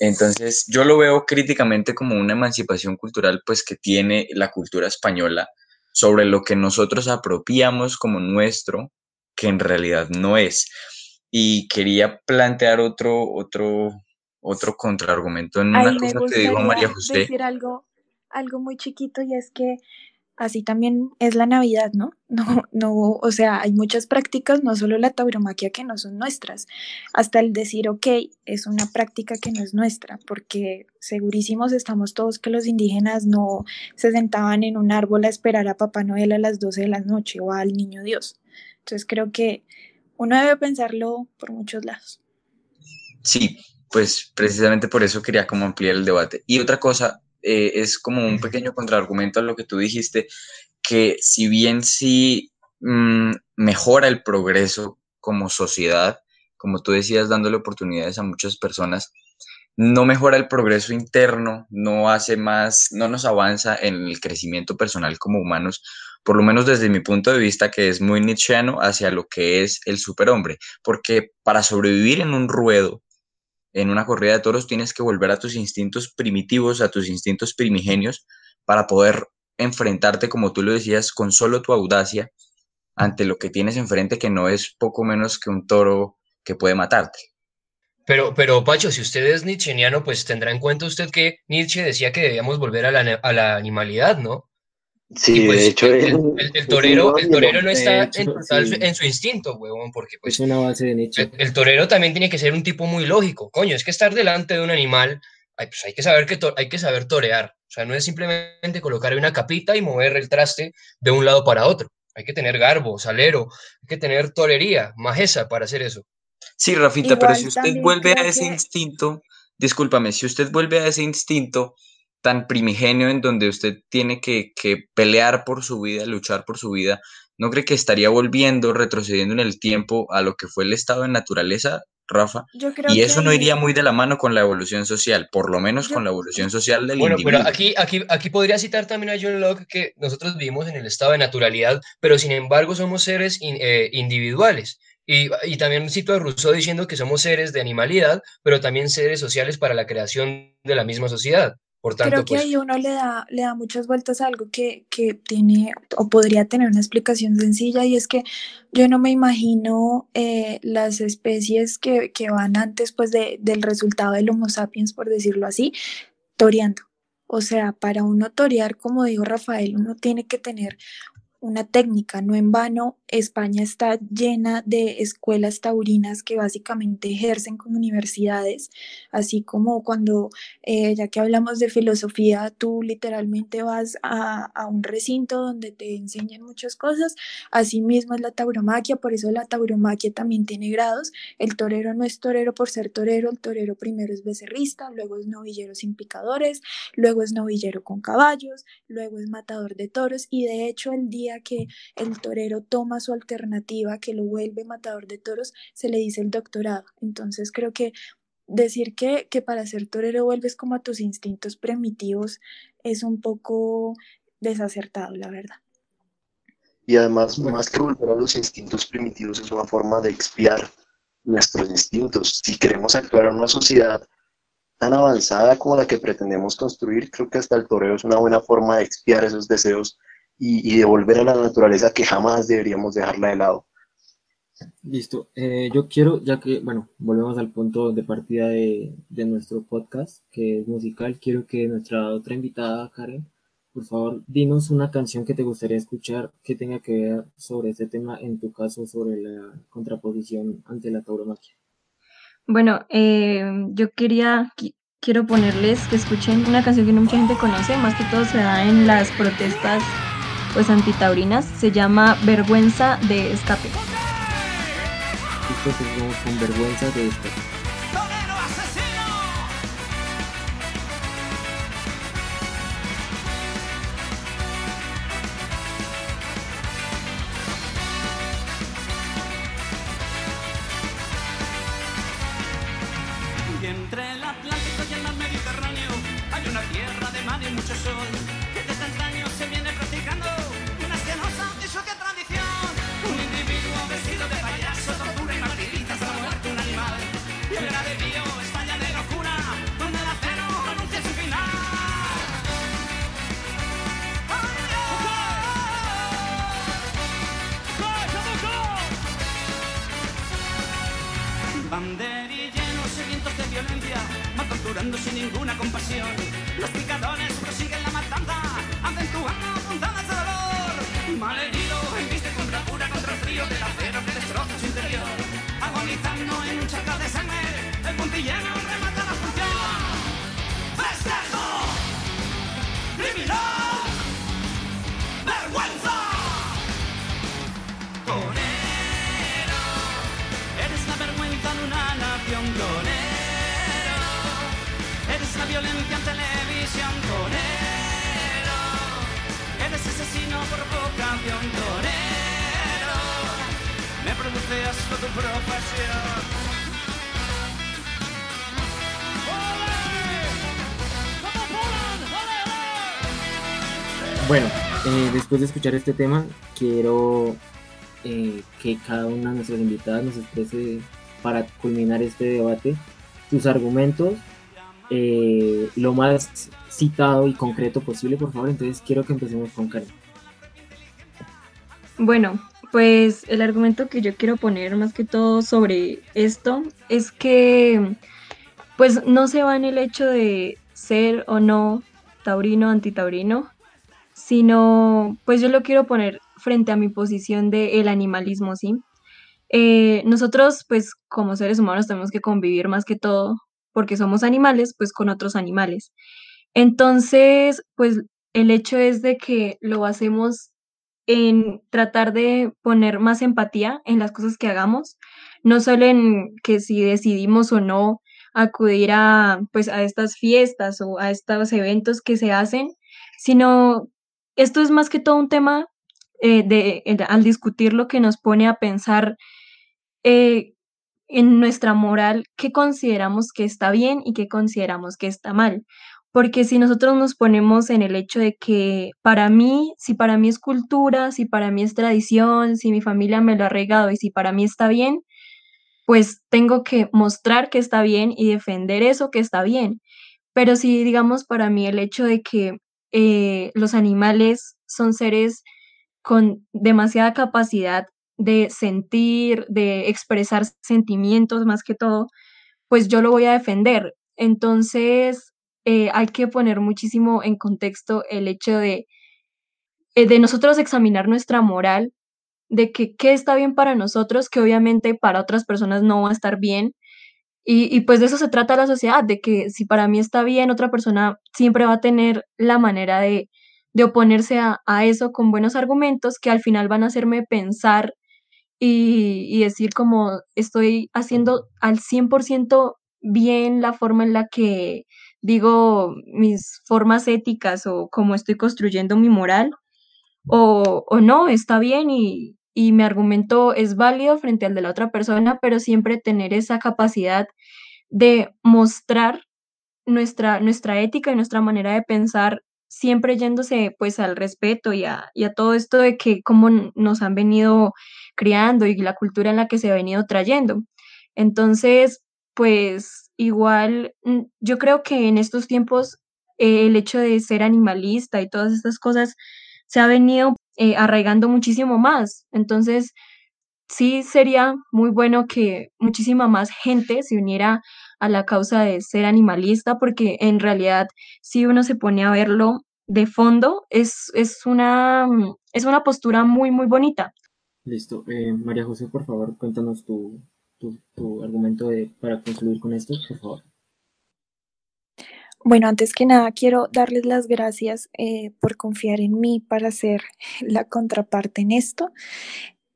Entonces, yo lo veo críticamente como una emancipación cultural, pues que tiene la cultura española sobre lo que nosotros apropiamos como nuestro, que en realidad no es y quería plantear otro, otro, otro contraargumento en una cosa que dijo María José. decir algo, algo muy chiquito y es que así también es la Navidad, ¿no? No, no, o sea, hay muchas prácticas, no solo la tauromaquia que no son nuestras, hasta el decir, ok, es una práctica que no es nuestra, porque segurísimos estamos todos que los indígenas no se sentaban en un árbol a esperar a Papá Noel a las 12 de la noche o al Niño Dios. Entonces creo que uno debe pensarlo por muchos lados. Sí, pues precisamente por eso quería como ampliar el debate. Y otra cosa, eh, es como un pequeño contraargumento a lo que tú dijiste, que si bien sí mm, mejora el progreso como sociedad, como tú decías, dándole oportunidades a muchas personas, no mejora el progreso interno, no hace más, no nos avanza en el crecimiento personal como humanos, por lo menos desde mi punto de vista, que es muy nietzscheano, hacia lo que es el superhombre, porque para sobrevivir en un ruedo, en una corrida de toros, tienes que volver a tus instintos primitivos, a tus instintos primigenios, para poder enfrentarte, como tú lo decías, con solo tu audacia ante lo que tienes enfrente, que no es poco menos que un toro que puede matarte. Pero, pero Pacho, si usted es nietzscheano, pues tendrá en cuenta usted que Nietzsche decía que debíamos volver a la, a la animalidad, ¿no? Sí, pues, de hecho, el, torero, el torero no está en, su instinto, huevón, porque pues, es una base de Nietzsche. El, torero también tiene que ser un tipo muy lógico, coño, es que estar delante de un animal, pues hay que saber que hay que saber torear, o sea, no es simplemente colocar una capita y mover el traste de un lado para otro, hay que tener garbo, salero, hay que tener torería, majeza para hacer eso. Sí, Rafita, pero si usted vuelve a ese instinto, discúlpame, si usted vuelve a ese instinto tan primigenio en donde usted tiene que, pelear por su vida, luchar por su vida, ¿no cree que estaría volviendo, retrocediendo en el tiempo a lo que fue el estado de naturaleza, Rafa? y eso no iría muy de la mano con la evolución social, por lo menos con la evolución social del bueno, individuo. Bueno, pero aquí, aquí, aquí podría citar también a John Locke que nosotros vivimos en el estado de naturalidad, pero sin embargo somos seres eh, individuales. Y, y, también cito a Rousseau diciendo que somos seres de animalidad, pero también seres sociales para la creación de la misma sociedad. Creo que pues ahí uno le da, le da muchas vueltas a algo que, que, tiene o podría tener una explicación sencilla y es que yo no me imagino eh, las especies que, que, van antes pues de, del resultado del Homo sapiens, por decirlo así, toreando. O sea, para uno torear, como dijo Rafael, uno tiene que tener una técnica. No en vano, España está llena de escuelas taurinas que básicamente ejercen como universidades, así como cuando, eh, ya que hablamos de filosofía, tú literalmente vas a, a, un recinto donde te enseñan muchas cosas. Asimismo es la tauromaquia, por eso la tauromaquia también tiene grados. El torero no es torero por ser torero, el torero primero es becerrista, luego es novillero sin picadores, luego es novillero con caballos, luego es matador de toros y de hecho el día que el torero toma su alternativa, que lo vuelve matador de toros, se le dice el doctorado. Entonces creo que decir que, que para ser torero vuelves como a tus instintos primitivos es un poco desacertado, la verdad. Y además, más que volver a los instintos primitivos, es una forma de expiar nuestros instintos. Si queremos actuar en una sociedad tan avanzada como la que pretendemos construir, creo que hasta el torero es una buena forma de expiar esos deseos y, y, volver a la naturaleza que jamás deberíamos dejarla de lado. Listo. Eh, yo quiero, ya que, bueno, volvemos al punto de partida de, de, nuestro podcast, que es musical, quiero que nuestra otra invitada, Karen, por favor, dinos una canción que te gustaría escuchar que tenga que ver sobre este tema, en tu caso, sobre la contraposición ante la tauromaquia. Bueno, eh, yo quería, quiero ponerles que escuchen una canción que no mucha gente conoce, más que todo se da en las protestas pues antitaurinas, se llama Vergüenza de Escape. con Vergüenza de Escape. Después de escuchar este tema, quiero eh, que cada una de nuestras invitadas nos exprese para culminar este debate sus argumentos eh, lo más citado y concreto posible, por favor. Entonces quiero que empecemos con Karen. Bueno, pues el argumento que yo quiero poner más que todo sobre esto es que pues no se va en el hecho de ser o no taurino, antitaurino, sino pues yo lo quiero poner frente a mi posición del el animalismo, ¿sí? Eh, nosotros pues como seres humanos tenemos que convivir más que todo, porque somos animales, pues con otros animales. Entonces, pues el hecho es de que lo hacemos en tratar de poner más empatía en las cosas que hagamos, no solo en que si decidimos o no acudir a pues a estas fiestas o a estos eventos que se hacen, sino esto es más que todo un tema eh, de, al discutir lo que nos pone a pensar eh, en nuestra moral qué consideramos que está bien y qué consideramos que está mal. Porque si nosotros nos ponemos en el hecho de que para mí, si para mí es cultura, si para mí es tradición, si mi familia me lo ha regado y si para mí está bien, pues tengo que mostrar que está bien y defender eso que está bien. Pero si digamos para mí el hecho de que eh, los animales son seres con demasiada capacidad de sentir, de expresar sentimientos más que todo, pues yo lo voy a defender. Entonces, eh, hay que poner muchísimo en contexto el hecho de, eh, de nosotros examinar nuestra moral, de que qué está bien para nosotros, que obviamente para otras personas no va a estar bien. Y, pues de eso se trata la sociedad, de que si para mí está bien, otra persona siempre va a tener la manera de, de oponerse a, eso con buenos argumentos que al final van a hacerme pensar y, y decir como estoy haciendo al 100% bien la forma en la que digo mis formas éticas o cómo estoy construyendo mi moral o, o no, está bien y, y mi argumento es válido frente al de la otra persona, pero siempre tener esa capacidad de mostrar nuestra, nuestra ética y nuestra manera de pensar siempre yéndose pues al respeto y a, todo esto de que cómo nos han venido criando y la cultura en la que se ha venido trayendo. Entonces, pues igual, yo creo que en estos tiempos eh, el hecho de ser animalista y todas estas cosas se ha venido eh, arraigando muchísimo más. Entonces, sí sería muy bueno que muchísima más gente se uniera a la causa de ser animalista, porque en realidad, si uno se pone a verlo de fondo, es, es, una, es una postura muy, muy bonita. Listo. Eh, María José, por favor, cuéntanos tu, tu, tu argumento de, para concluir con esto, por favor. Bueno, antes que nada quiero darles las gracias eh, por confiar en mí para ser la contraparte en esto.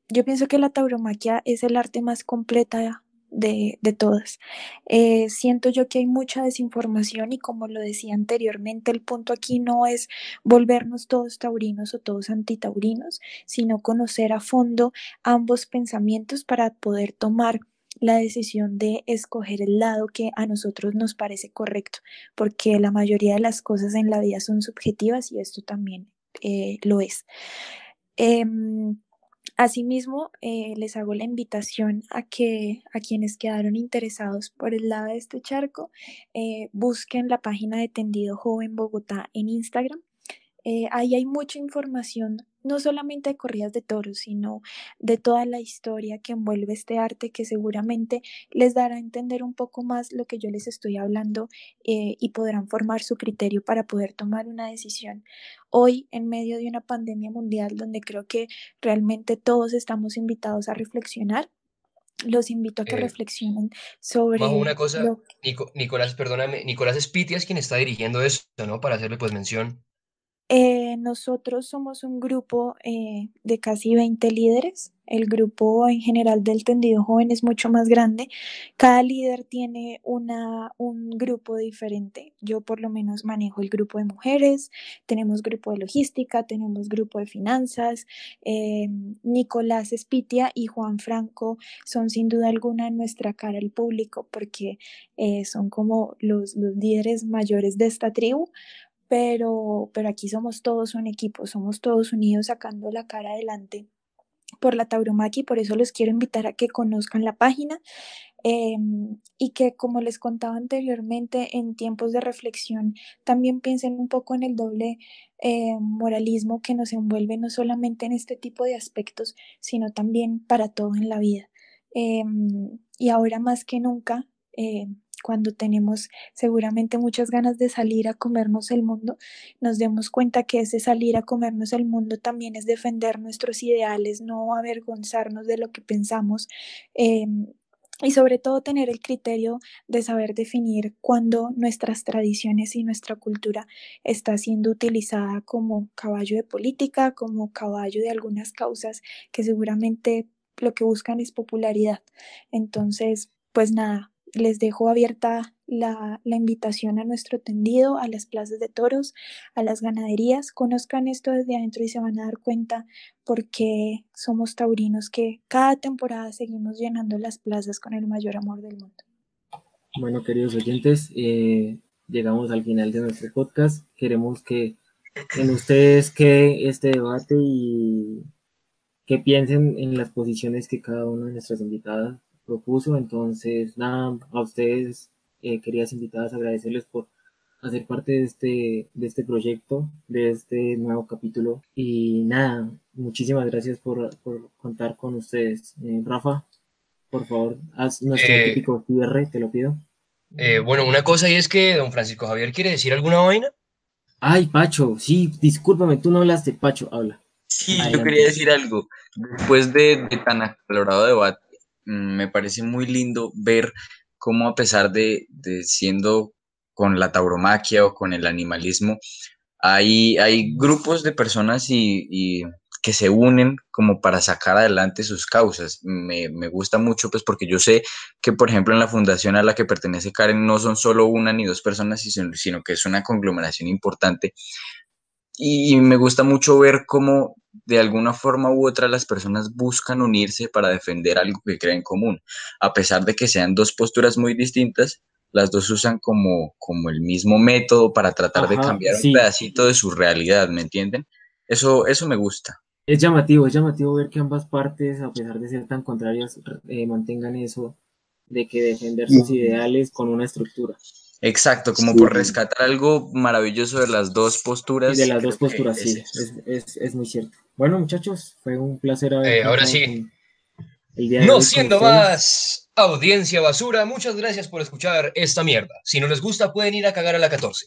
Yo pienso que la tauromaquia es el arte más completa de, de todas. Eh, siento yo que hay mucha desinformación y como lo decía anteriormente, el punto aquí no es volvernos todos taurinos o todos antitaurinos, sino conocer a fondo ambos pensamientos para poder tomar la decisión de escoger el lado que a nosotros nos parece correcto, porque la mayoría de las cosas en la vida son subjetivas y esto también eh, lo es. Eh, Asimismo, eh, les hago la invitación a que a quienes quedaron interesados por el lado de este charco eh, busquen la página de Tendido Joven Bogotá en Instagram. Ahí hay mucha información no solamente de corridas de toros, sino de toda la historia que envuelve este arte que seguramente les dará a entender un poco más lo que yo les estoy hablando eh, y podrán formar su criterio para poder tomar una decisión. Hoy, en medio de una pandemia mundial donde creo que realmente todos estamos invitados a reflexionar, los invito a que eh, reflexionen sobre... una cosa, Nicolás, perdóname, Nicolás Espitias quien está dirigiendo esto, ¿no? Para hacerle pues mención. Eh, nosotros somos un grupo eh, de casi 20 líderes el grupo en general del tendido joven es mucho más grande. Cada líder tiene una, un grupo diferente. Yo por lo menos manejo el grupo de mujeres, tenemos grupo de logística, tenemos grupo de finanzas. Eh, Nicolás Espitia y Juan Franco son sin duda alguna nuestra cara al público porque eh, son como los, los líderes mayores de esta tribu, pero, pero aquí somos todos un equipo, somos todos unidos sacando la cara adelante por la tauromaquia y por eso los quiero invitar a que conozcan la página em, y que como les contaba anteriormente en tiempos de reflexión también piensen un poco en el doble eh, moralismo que nos envuelve no solamente en este tipo de aspectos sino también para todo en la vida. Em, y ahora más que nunca eh, cuando tenemos seguramente muchas ganas de salir a comernos el mundo, nos demos cuenta que ese salir a comernos el mundo también es defender nuestros ideales, no avergonzarnos de lo que pensamos. Em, y sobre todo tener el criterio de saber definir cuándo nuestras tradiciones y nuestra cultura está siendo utilizada como caballo de política, como caballo de algunas causas que seguramente lo que buscan es popularidad. Entonces, pues nada, les dejo abierta la, invitación a nuestro tendido, a las plazas de toros, a las ganaderías. Conozcan esto desde adentro y se van a dar cuenta porque somos taurinos que cada temporada seguimos llenando las plazas con el mayor amor del mundo. Bueno, queridos oyentes, eh, llegamos al final de nuestro podcast. Queremos que en ustedes quede este debate y que piensen en las posiciones que cada una de nuestras invitadas propuso. Entonces, nada, a ustedes, eh, queridas invitadas, agradecerles por hacer parte de este, de este proyecto, de este nuevo capítulo. Y nada, muchísimas gracias por, por contar con ustedes. Eh, Rafa, por favor, haz nuestro eh, típico cierre, te lo pido. Eh, bueno, una cosa y es que don Francisco Javier quiere decir alguna vaina. Ay, Pacho, sí, discúlpame, tú no hablaste, Pacho, habla. Sí, yo quería decir algo. Después de, de tan acalorado debate, me parece muy lindo ver cómo a pesar de, siendo con la tauromaquia o con el animalismo, hay, hay grupos de personas y, que se unen como para sacar adelante sus causas. Me, me, gusta mucho pues porque yo sé que por ejemplo en la fundación a la que pertenece Karen no son solo una ni dos personas, sino que es una conglomeración importante y me gusta mucho ver cómo de alguna forma u otra las personas buscan unirse para defender algo que creen común. A pesar de que sean dos posturas muy distintas, las dos usan como, como el mismo método para tratar de cambiar un pedacito de su realidad, ¿me entienden? Eso, eso me gusta. Es llamativo, es llamativo ver que ambas partes, a pesar de ser tan contrarias, eh, mantengan eso de que defender sus ideales con una estructura. Exacto, como por rescatar algo maravilloso de las dos posturas. de las dos posturas, sí, es, muy cierto. Bueno, muchachos, fue un placer haber eh, Ahora sí. no siendo más audiencia basura, muchas gracias por escuchar esta mierda. Si no les gusta, pueden ir a cagar a la 14.